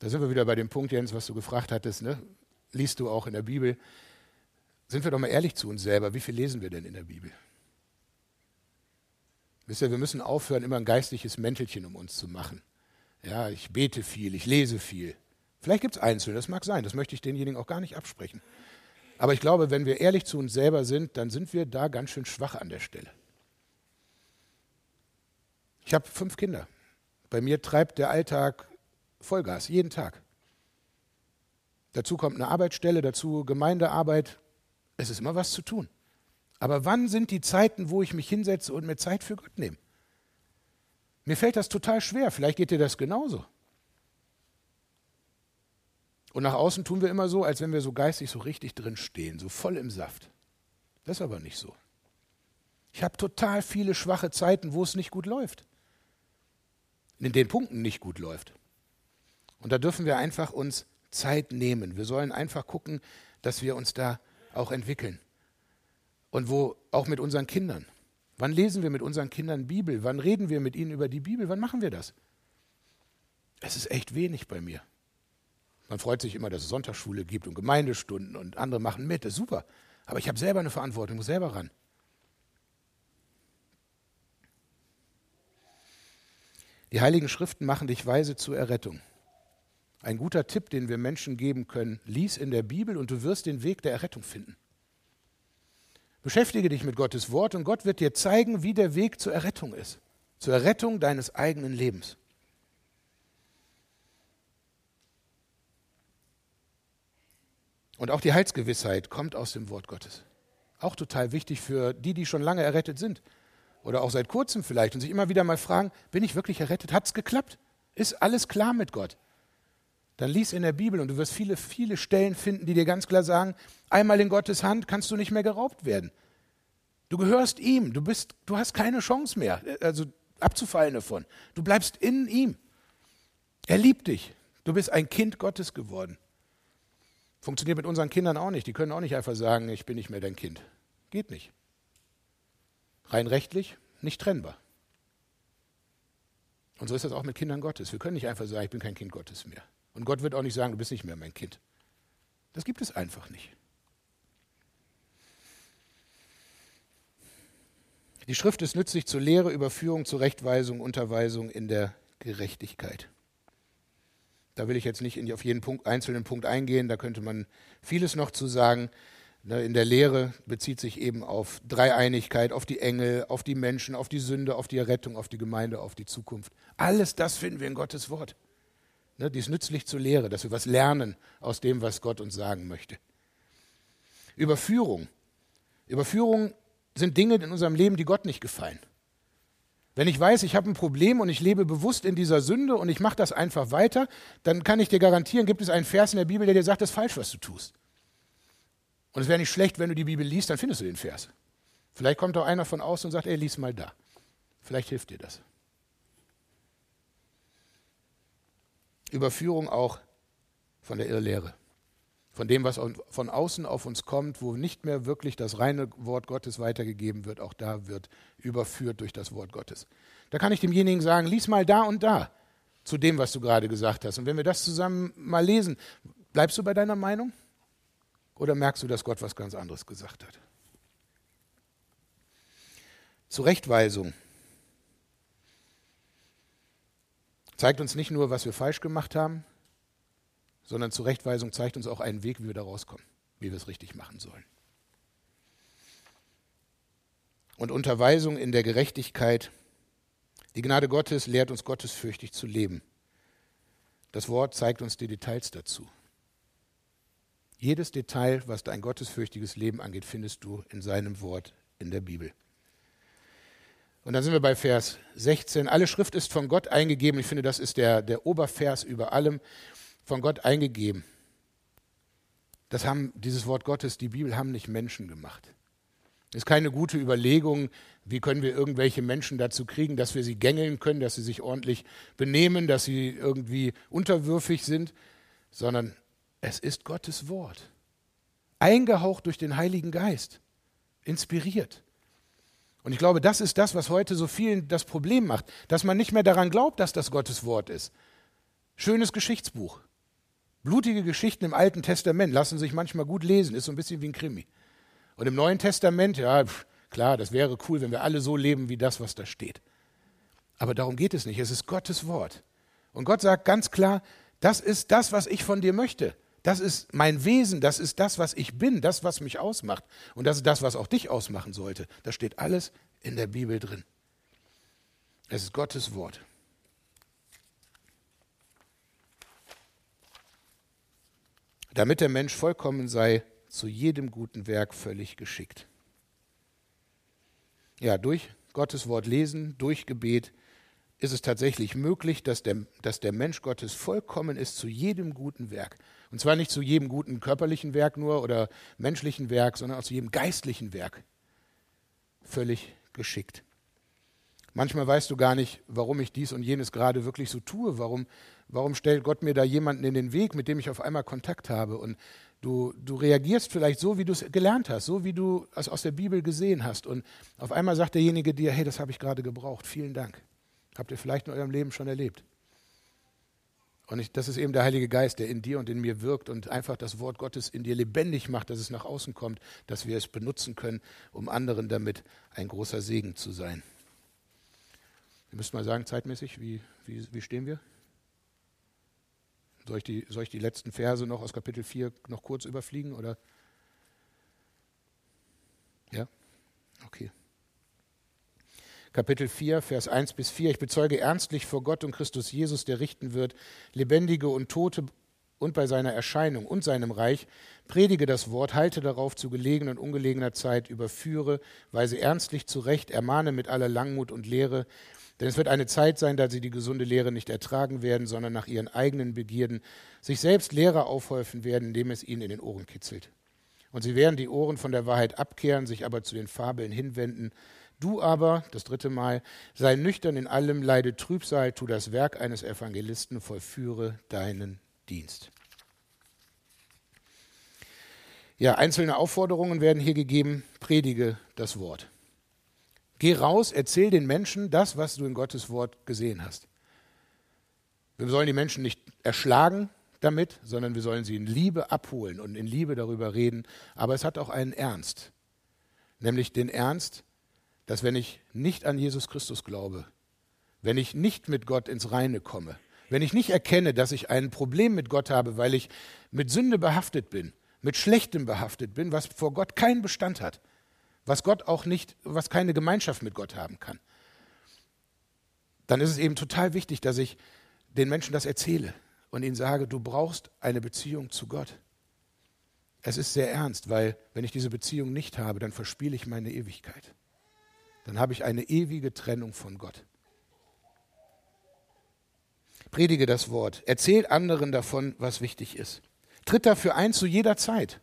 Da sind wir wieder bei dem Punkt, Jens, was du gefragt hattest. Ne? Liest du auch in der Bibel? Sind wir doch mal ehrlich zu uns selber. Wie viel lesen wir denn in der Bibel? Wisst ihr, wir müssen aufhören, immer ein geistliches Mäntelchen um uns zu machen. Ja, ich bete viel, ich lese viel. Vielleicht gibt es Einzelne, das mag sein, das möchte ich denjenigen auch gar nicht absprechen. Aber ich glaube, wenn wir ehrlich zu uns selber sind, dann sind wir da ganz schön schwach an der Stelle. Ich habe fünf Kinder. Bei mir treibt der Alltag Vollgas, jeden Tag. Dazu kommt eine Arbeitsstelle, dazu Gemeindearbeit. Es ist immer was zu tun. Aber wann sind die Zeiten, wo ich mich hinsetze und mir Zeit für Gott nehme? Mir fällt das total schwer. Vielleicht geht dir das genauso. Und nach außen tun wir immer so, als wenn wir so geistig so richtig drin stehen, so voll im Saft. Das ist aber nicht so. Ich habe total viele schwache Zeiten, wo es nicht gut läuft in den Punkten nicht gut läuft. Und da dürfen wir einfach uns Zeit nehmen. Wir sollen einfach gucken, dass wir uns da auch entwickeln. Und wo auch mit unseren Kindern. Wann lesen wir mit unseren Kindern Bibel? Wann reden wir mit ihnen über die Bibel? Wann machen wir das? Es ist echt wenig bei mir. Man freut sich immer, dass es Sonntagsschule gibt und Gemeindestunden und andere machen mit. Das ist super. Aber ich habe selber eine Verantwortung, muss selber ran. Die Heiligen Schriften machen dich weise zur Errettung. Ein guter Tipp, den wir Menschen geben können, lies in der Bibel und du wirst den Weg der Errettung finden. Beschäftige dich mit Gottes Wort und Gott wird dir zeigen, wie der Weg zur Errettung ist, zur Errettung deines eigenen Lebens. Und auch die Heilsgewissheit kommt aus dem Wort Gottes. Auch total wichtig für die, die schon lange errettet sind oder auch seit kurzem vielleicht und sich immer wieder mal fragen, bin ich wirklich errettet? Hat es geklappt? Ist alles klar mit Gott? Dann lies in der Bibel und du wirst viele, viele Stellen finden, die dir ganz klar sagen, einmal in Gottes Hand kannst du nicht mehr geraubt werden. Du gehörst ihm, du, bist, du hast keine Chance mehr, also abzufallen davon. Du bleibst in ihm. Er liebt dich. Du bist ein Kind Gottes geworden. Funktioniert mit unseren Kindern auch nicht. Die können auch nicht einfach sagen, ich bin nicht mehr dein Kind. Geht nicht rein rechtlich nicht trennbar. Und so ist das auch mit Kindern Gottes. Wir können nicht einfach sagen, ich bin kein Kind Gottes mehr. Und Gott wird auch nicht sagen, du bist nicht mehr mein Kind. Das gibt es einfach nicht. Die Schrift ist nützlich zur Lehre, Überführung, zur Rechtweisung, Unterweisung in der Gerechtigkeit. Da will ich jetzt nicht auf jeden Punkt, einzelnen Punkt eingehen, da könnte man vieles noch zu sagen. Ne, in der Lehre bezieht sich eben auf Dreieinigkeit, auf die Engel, auf die Menschen, auf die Sünde, auf die Errettung, auf die Gemeinde, auf die Zukunft. Alles das finden wir in Gottes Wort. Ne, die ist nützlich zur Lehre, dass wir was lernen aus dem, was Gott uns sagen möchte. Überführung. Überführung sind Dinge in unserem Leben, die Gott nicht gefallen. Wenn ich weiß, ich habe ein Problem und ich lebe bewusst in dieser Sünde und ich mache das einfach weiter, dann kann ich dir garantieren, gibt es einen Vers in der Bibel, der dir sagt, das ist falsch, was du tust. Und es wäre nicht schlecht, wenn du die Bibel liest, dann findest du den Vers. Vielleicht kommt auch einer von außen und sagt, ey, lies mal da. Vielleicht hilft dir das. Überführung auch von der Irrlehre. Von dem, was von außen auf uns kommt, wo nicht mehr wirklich das reine Wort Gottes weitergegeben wird, auch da wird überführt durch das Wort Gottes. Da kann ich demjenigen sagen, lies mal da und da zu dem, was du gerade gesagt hast. Und wenn wir das zusammen mal lesen, bleibst du bei deiner Meinung? Oder merkst du, dass Gott was ganz anderes gesagt hat? Zurechtweisung zeigt uns nicht nur, was wir falsch gemacht haben, sondern Zurechtweisung zeigt uns auch einen Weg, wie wir da rauskommen, wie wir es richtig machen sollen. Und Unterweisung in der Gerechtigkeit. Die Gnade Gottes lehrt uns gottesfürchtig zu leben. Das Wort zeigt uns die Details dazu. Jedes Detail, was dein gottesfürchtiges Leben angeht, findest du in seinem Wort in der Bibel. Und dann sind wir bei Vers 16. Alle Schrift ist von Gott eingegeben. Ich finde, das ist der, der Obervers über allem. Von Gott eingegeben. Das haben, dieses Wort Gottes, die Bibel haben nicht Menschen gemacht. Ist keine gute Überlegung, wie können wir irgendwelche Menschen dazu kriegen, dass wir sie gängeln können, dass sie sich ordentlich benehmen, dass sie irgendwie unterwürfig sind, sondern es ist Gottes Wort. Eingehaucht durch den Heiligen Geist. Inspiriert. Und ich glaube, das ist das, was heute so vielen das Problem macht, dass man nicht mehr daran glaubt, dass das Gottes Wort ist. Schönes Geschichtsbuch. Blutige Geschichten im Alten Testament lassen sich manchmal gut lesen, ist so ein bisschen wie ein Krimi. Und im Neuen Testament, ja, klar, das wäre cool, wenn wir alle so leben wie das, was da steht. Aber darum geht es nicht. Es ist Gottes Wort. Und Gott sagt ganz klar, das ist das, was ich von dir möchte. Das ist mein Wesen, das ist das, was ich bin, das, was mich ausmacht. Und das ist das, was auch dich ausmachen sollte. Das steht alles in der Bibel drin. Es ist Gottes Wort. Damit der Mensch vollkommen sei, zu jedem guten Werk völlig geschickt. Ja, durch Gottes Wort lesen, durch Gebet, ist es tatsächlich möglich, dass der, dass der Mensch Gottes vollkommen ist zu jedem guten Werk. Und zwar nicht zu jedem guten körperlichen Werk nur oder menschlichen Werk, sondern auch zu jedem geistlichen Werk. Völlig geschickt. Manchmal weißt du gar nicht, warum ich dies und jenes gerade wirklich so tue. Warum, warum stellt Gott mir da jemanden in den Weg, mit dem ich auf einmal Kontakt habe? Und du, du reagierst vielleicht so, wie du es gelernt hast, so wie du es aus der Bibel gesehen hast. Und auf einmal sagt derjenige dir, hey, das habe ich gerade gebraucht. Vielen Dank. Habt ihr vielleicht in eurem Leben schon erlebt. Und ich, das ist eben der Heilige Geist, der in dir und in mir wirkt und einfach das Wort Gottes in dir lebendig macht, dass es nach außen kommt, dass wir es benutzen können, um anderen damit ein großer Segen zu sein. Wir müssen mal sagen, zeitmäßig, wie, wie, wie stehen wir? Soll ich, die, soll ich die letzten Verse noch aus Kapitel 4 noch kurz überfliegen? Oder? Ja? Okay. Kapitel 4, Vers 1 bis 4. Ich bezeuge ernstlich vor Gott und Christus Jesus, der richten wird, Lebendige und Tote und bei seiner Erscheinung und seinem Reich, predige das Wort, halte darauf zu gelegener und ungelegener Zeit, überführe, weise ernstlich zurecht, ermahne mit aller Langmut und Lehre. Denn es wird eine Zeit sein, da sie die gesunde Lehre nicht ertragen werden, sondern nach ihren eigenen Begierden sich selbst Lehrer aufhäufen werden, indem es ihnen in den Ohren kitzelt. Und sie werden die Ohren von der Wahrheit abkehren, sich aber zu den Fabeln hinwenden. Du aber, das dritte Mal, sei nüchtern in allem, leide Trübsal, tu das Werk eines Evangelisten, vollführe deinen Dienst. Ja, einzelne Aufforderungen werden hier gegeben. Predige das Wort. Geh raus, erzähl den Menschen das, was du in Gottes Wort gesehen hast. Wir sollen die Menschen nicht erschlagen damit, sondern wir sollen sie in Liebe abholen und in Liebe darüber reden. Aber es hat auch einen Ernst, nämlich den Ernst, dass wenn ich nicht an Jesus Christus glaube, wenn ich nicht mit Gott ins Reine komme, wenn ich nicht erkenne, dass ich ein Problem mit Gott habe, weil ich mit Sünde behaftet bin, mit Schlechtem behaftet bin, was vor Gott keinen Bestand hat, was Gott auch nicht, was keine Gemeinschaft mit Gott haben kann, dann ist es eben total wichtig, dass ich den Menschen das erzähle und ihnen sage, du brauchst eine Beziehung zu Gott. Es ist sehr ernst, weil wenn ich diese Beziehung nicht habe, dann verspiele ich meine Ewigkeit dann habe ich eine ewige Trennung von Gott. Predige das Wort, erzählt anderen davon, was wichtig ist. Tritt dafür ein zu jeder Zeit.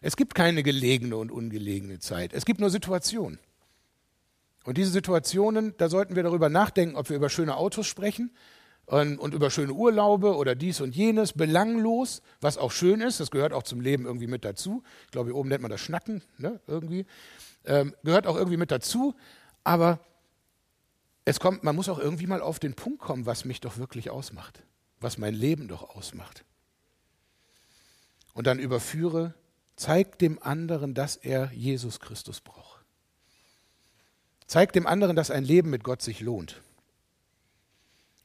Es gibt keine gelegene und ungelegene Zeit. Es gibt nur Situationen. Und diese Situationen, da sollten wir darüber nachdenken, ob wir über schöne Autos sprechen und, und, über schöne Urlaube oder dies und jenes, belanglos, was auch schön ist, das gehört auch zum Leben irgendwie mit dazu. Ich glaube, hier oben nennt man das Schnacken, ne, irgendwie ähm, gehört auch irgendwie mit dazu. Aber es kommt, man muss auch irgendwie mal auf den Punkt kommen, was mich doch wirklich ausmacht, was mein Leben doch ausmacht. Und dann überführe, zeig dem anderen, dass er Jesus Christus braucht. Zeig dem anderen, dass ein Leben mit Gott sich lohnt.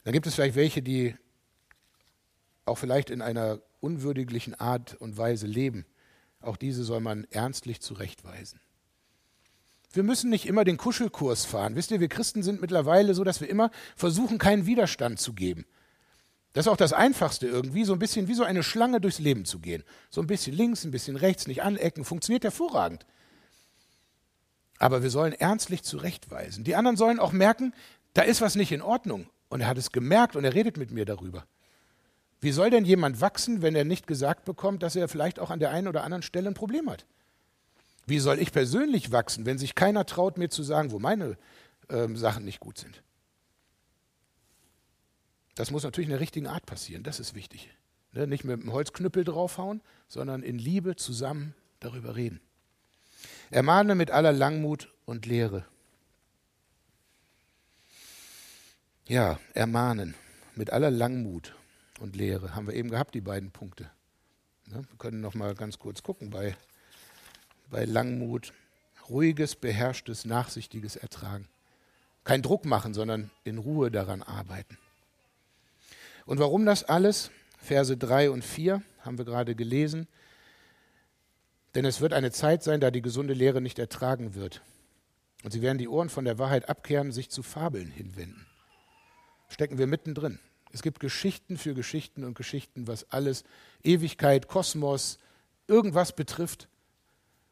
Dann gibt es vielleicht welche, die auch vielleicht in einer unwürdiglichen Art und Weise leben. Auch diese soll man ernstlich zurechtweisen. Wir müssen nicht immer den Kuschelkurs fahren. Wisst ihr, wir Christen sind mittlerweile so, dass wir immer versuchen, keinen Widerstand zu geben. Das ist auch das Einfachste irgendwie, so ein bisschen wie so eine Schlange durchs Leben zu gehen. So ein bisschen links, ein bisschen rechts, nicht anecken, funktioniert hervorragend. Aber wir sollen ernstlich zurechtweisen. Die anderen sollen auch merken, da ist was nicht in Ordnung. Und er hat es gemerkt und er redet mit mir darüber. Wie soll denn jemand wachsen, wenn er nicht gesagt bekommt, dass er vielleicht auch an der einen oder anderen Stelle ein Problem hat? Wie soll ich persönlich wachsen, wenn sich keiner traut, mir zu sagen, wo meine äh, Sachen nicht gut sind? Das muss natürlich in der richtigen Art passieren, das ist wichtig. Ne? Nicht mit einem Holzknüppel draufhauen, sondern in Liebe zusammen darüber reden. Ermahne mit aller Langmut und Lehre. Ja, ermahnen mit aller Langmut und Lehre haben wir eben gehabt, die beiden Punkte. Ne? Wir können noch mal ganz kurz gucken bei, bei Langmut. Ruhiges, beherrschtes, nachsichtiges Ertragen. Kein Druck machen, sondern in Ruhe daran arbeiten. Und warum das alles? Verse 3 und 4 haben wir gerade gelesen. Denn es wird eine Zeit sein, da die gesunde Lehre nicht ertragen wird. Und sie werden die Ohren von der Wahrheit abkehren, sich zu Fabeln hinwenden. Stecken wir mittendrin. Es gibt Geschichten für Geschichten und Geschichten, was alles Ewigkeit, Kosmos, irgendwas betrifft.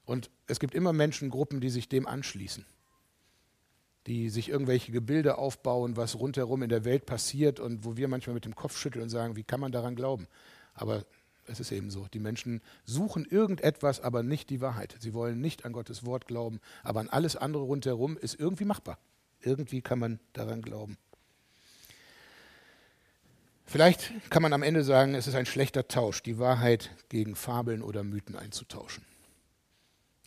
Und es gibt immer Menschengruppen, die sich dem anschließen, die sich irgendwelche Gebilde aufbauen, was rundherum in der Welt passiert und wo wir manchmal mit dem Kopf schütteln und sagen, wie kann man daran glauben? Aber es ist eben so. Die Menschen suchen irgendetwas, aber nicht die Wahrheit. Sie wollen nicht an Gottes Wort glauben, aber an alles andere rundherum ist irgendwie machbar. Irgendwie kann man daran glauben. Vielleicht kann man am Ende sagen, es ist ein schlechter Tausch, die Wahrheit gegen Fabeln oder Mythen einzutauschen.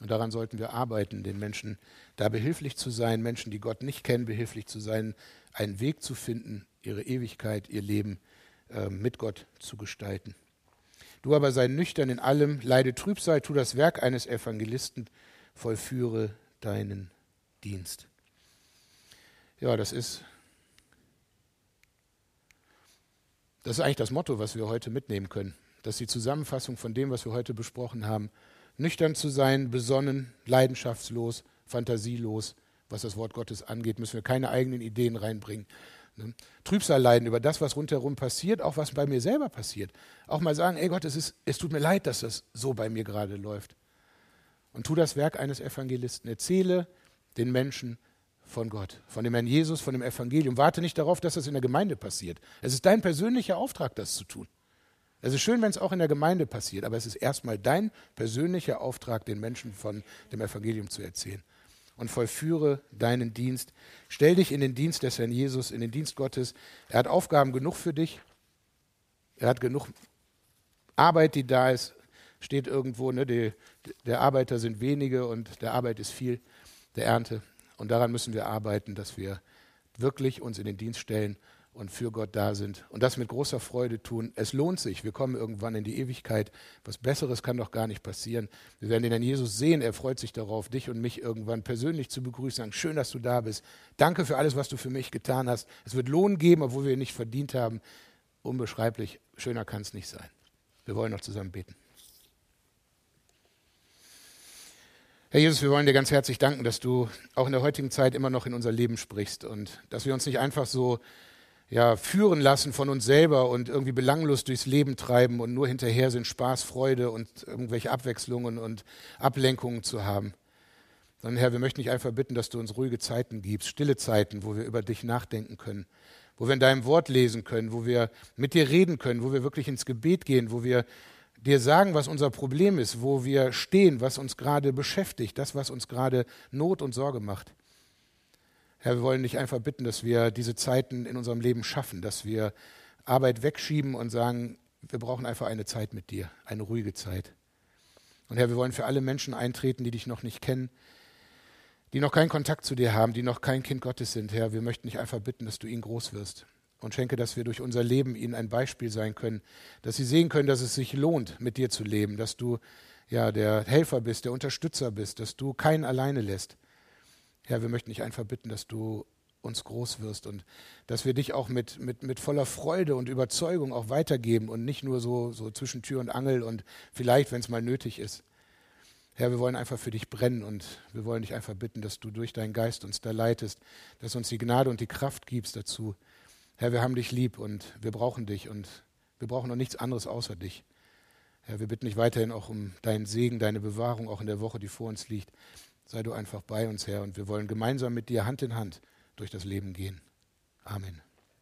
Und daran sollten wir arbeiten, den Menschen da behilflich zu sein, Menschen, die Gott nicht kennen, behilflich zu sein, einen Weg zu finden, ihre Ewigkeit, ihr Leben äh, mit Gott zu gestalten. Du aber sei nüchtern in allem, leide Trübsal, tu das Werk eines Evangelisten, vollführe deinen Dienst. Ja, das ist Das ist eigentlich das Motto, was wir heute mitnehmen können. Das ist die Zusammenfassung von dem, was wir heute besprochen haben. Nüchtern zu sein, besonnen, leidenschaftslos, fantasielos, was das Wort Gottes angeht, müssen wir keine eigenen Ideen reinbringen. Ne? Trübsal leiden über das, was rundherum passiert, auch was bei mir selber passiert. Auch mal sagen, ey Gott, es, ist, es tut mir leid, dass das so bei mir gerade läuft. Und tu das Werk eines Evangelisten. Erzähle den Menschen von Gott, von dem Herrn Jesus, von dem Evangelium. Warte nicht darauf, dass das in der Gemeinde passiert. Es ist dein persönlicher Auftrag, das zu tun. Es ist schön, wenn es auch in der Gemeinde passiert, aber es ist erstmal dein persönlicher Auftrag, den Menschen von dem Evangelium zu erzählen. Und vollführe deinen Dienst. Stell dich in den Dienst des Herrn Jesus, in den Dienst Gottes. Er hat Aufgaben genug für dich. Er hat genug Arbeit, die da ist. Steht irgendwo, ne, die, der Arbeiter sind wenige und der Arbeit ist viel, der Ernte. Und daran müssen wir arbeiten, dass wir wirklich uns in den Dienst stellen und für Gott da sind und das mit großer Freude tun. Es lohnt sich. Wir kommen irgendwann in die Ewigkeit. Was Besseres kann doch gar nicht passieren. Wir werden den Herrn Jesus sehen. Er freut sich darauf, dich und mich irgendwann persönlich zu begrüßen. Sagen, schön, dass du da bist. Danke für alles, was du für mich getan hast. Es wird Lohn geben, obwohl wir ihn nicht verdient haben. Unbeschreiblich. Schöner kann es nicht sein. Wir wollen noch zusammen beten. Herr Jesus, wir wollen dir ganz herzlich danken, dass du auch in der heutigen Zeit immer noch in unser Leben sprichst und dass wir uns nicht einfach so ja, führen lassen von uns selber und irgendwie belanglos durchs Leben treiben und nur hinterher sind, Spaß, Freude und irgendwelche Abwechslungen und Ablenkungen zu haben. Sondern Herr, wir möchten dich einfach bitten, dass du uns ruhige Zeiten gibst, stille Zeiten, wo wir über dich nachdenken können, wo wir in deinem Wort lesen können, wo wir mit dir reden können, wo wir wirklich ins Gebet gehen, wo wir dir sagen, was unser Problem ist, wo wir stehen, was uns gerade beschäftigt, das, was uns gerade Not und Sorge macht. Herr, wir wollen dich einfach bitten, dass wir diese Zeiten in unserem Leben schaffen, dass wir Arbeit wegschieben und sagen, wir brauchen einfach eine Zeit mit dir, eine ruhige Zeit. Und Herr, wir wollen für alle Menschen eintreten, die dich noch nicht kennen, die noch keinen Kontakt zu dir haben, die noch kein Kind Gottes sind. Herr, wir möchten dich einfach bitten, dass du ihnen groß wirst und schenke, dass wir durch unser Leben ihnen ein Beispiel sein können, dass sie sehen können, dass es sich lohnt, mit dir zu leben, dass du ja der Helfer bist, der Unterstützer bist, dass du keinen alleine lässt. Herr, wir möchten dich einfach bitten, dass du uns groß wirst und dass wir dich auch mit, mit, mit voller Freude und Überzeugung auch weitergeben und nicht nur so, so zwischen Tür und Angel und vielleicht, wenn es mal nötig ist. Herr, wir wollen einfach für dich brennen und wir wollen dich einfach bitten, dass du durch deinen Geist uns da leitest, dass uns die Gnade und die Kraft gibst dazu. Herr, wir haben dich lieb und wir brauchen dich und wir brauchen noch nichts anderes außer dich. Herr, wir bitten dich weiterhin auch um deinen Segen, deine Bewahrung auch in der Woche, die vor uns liegt. Sei du einfach bei uns, Herr, und wir wollen gemeinsam mit dir Hand in Hand durch das Leben gehen. Amen.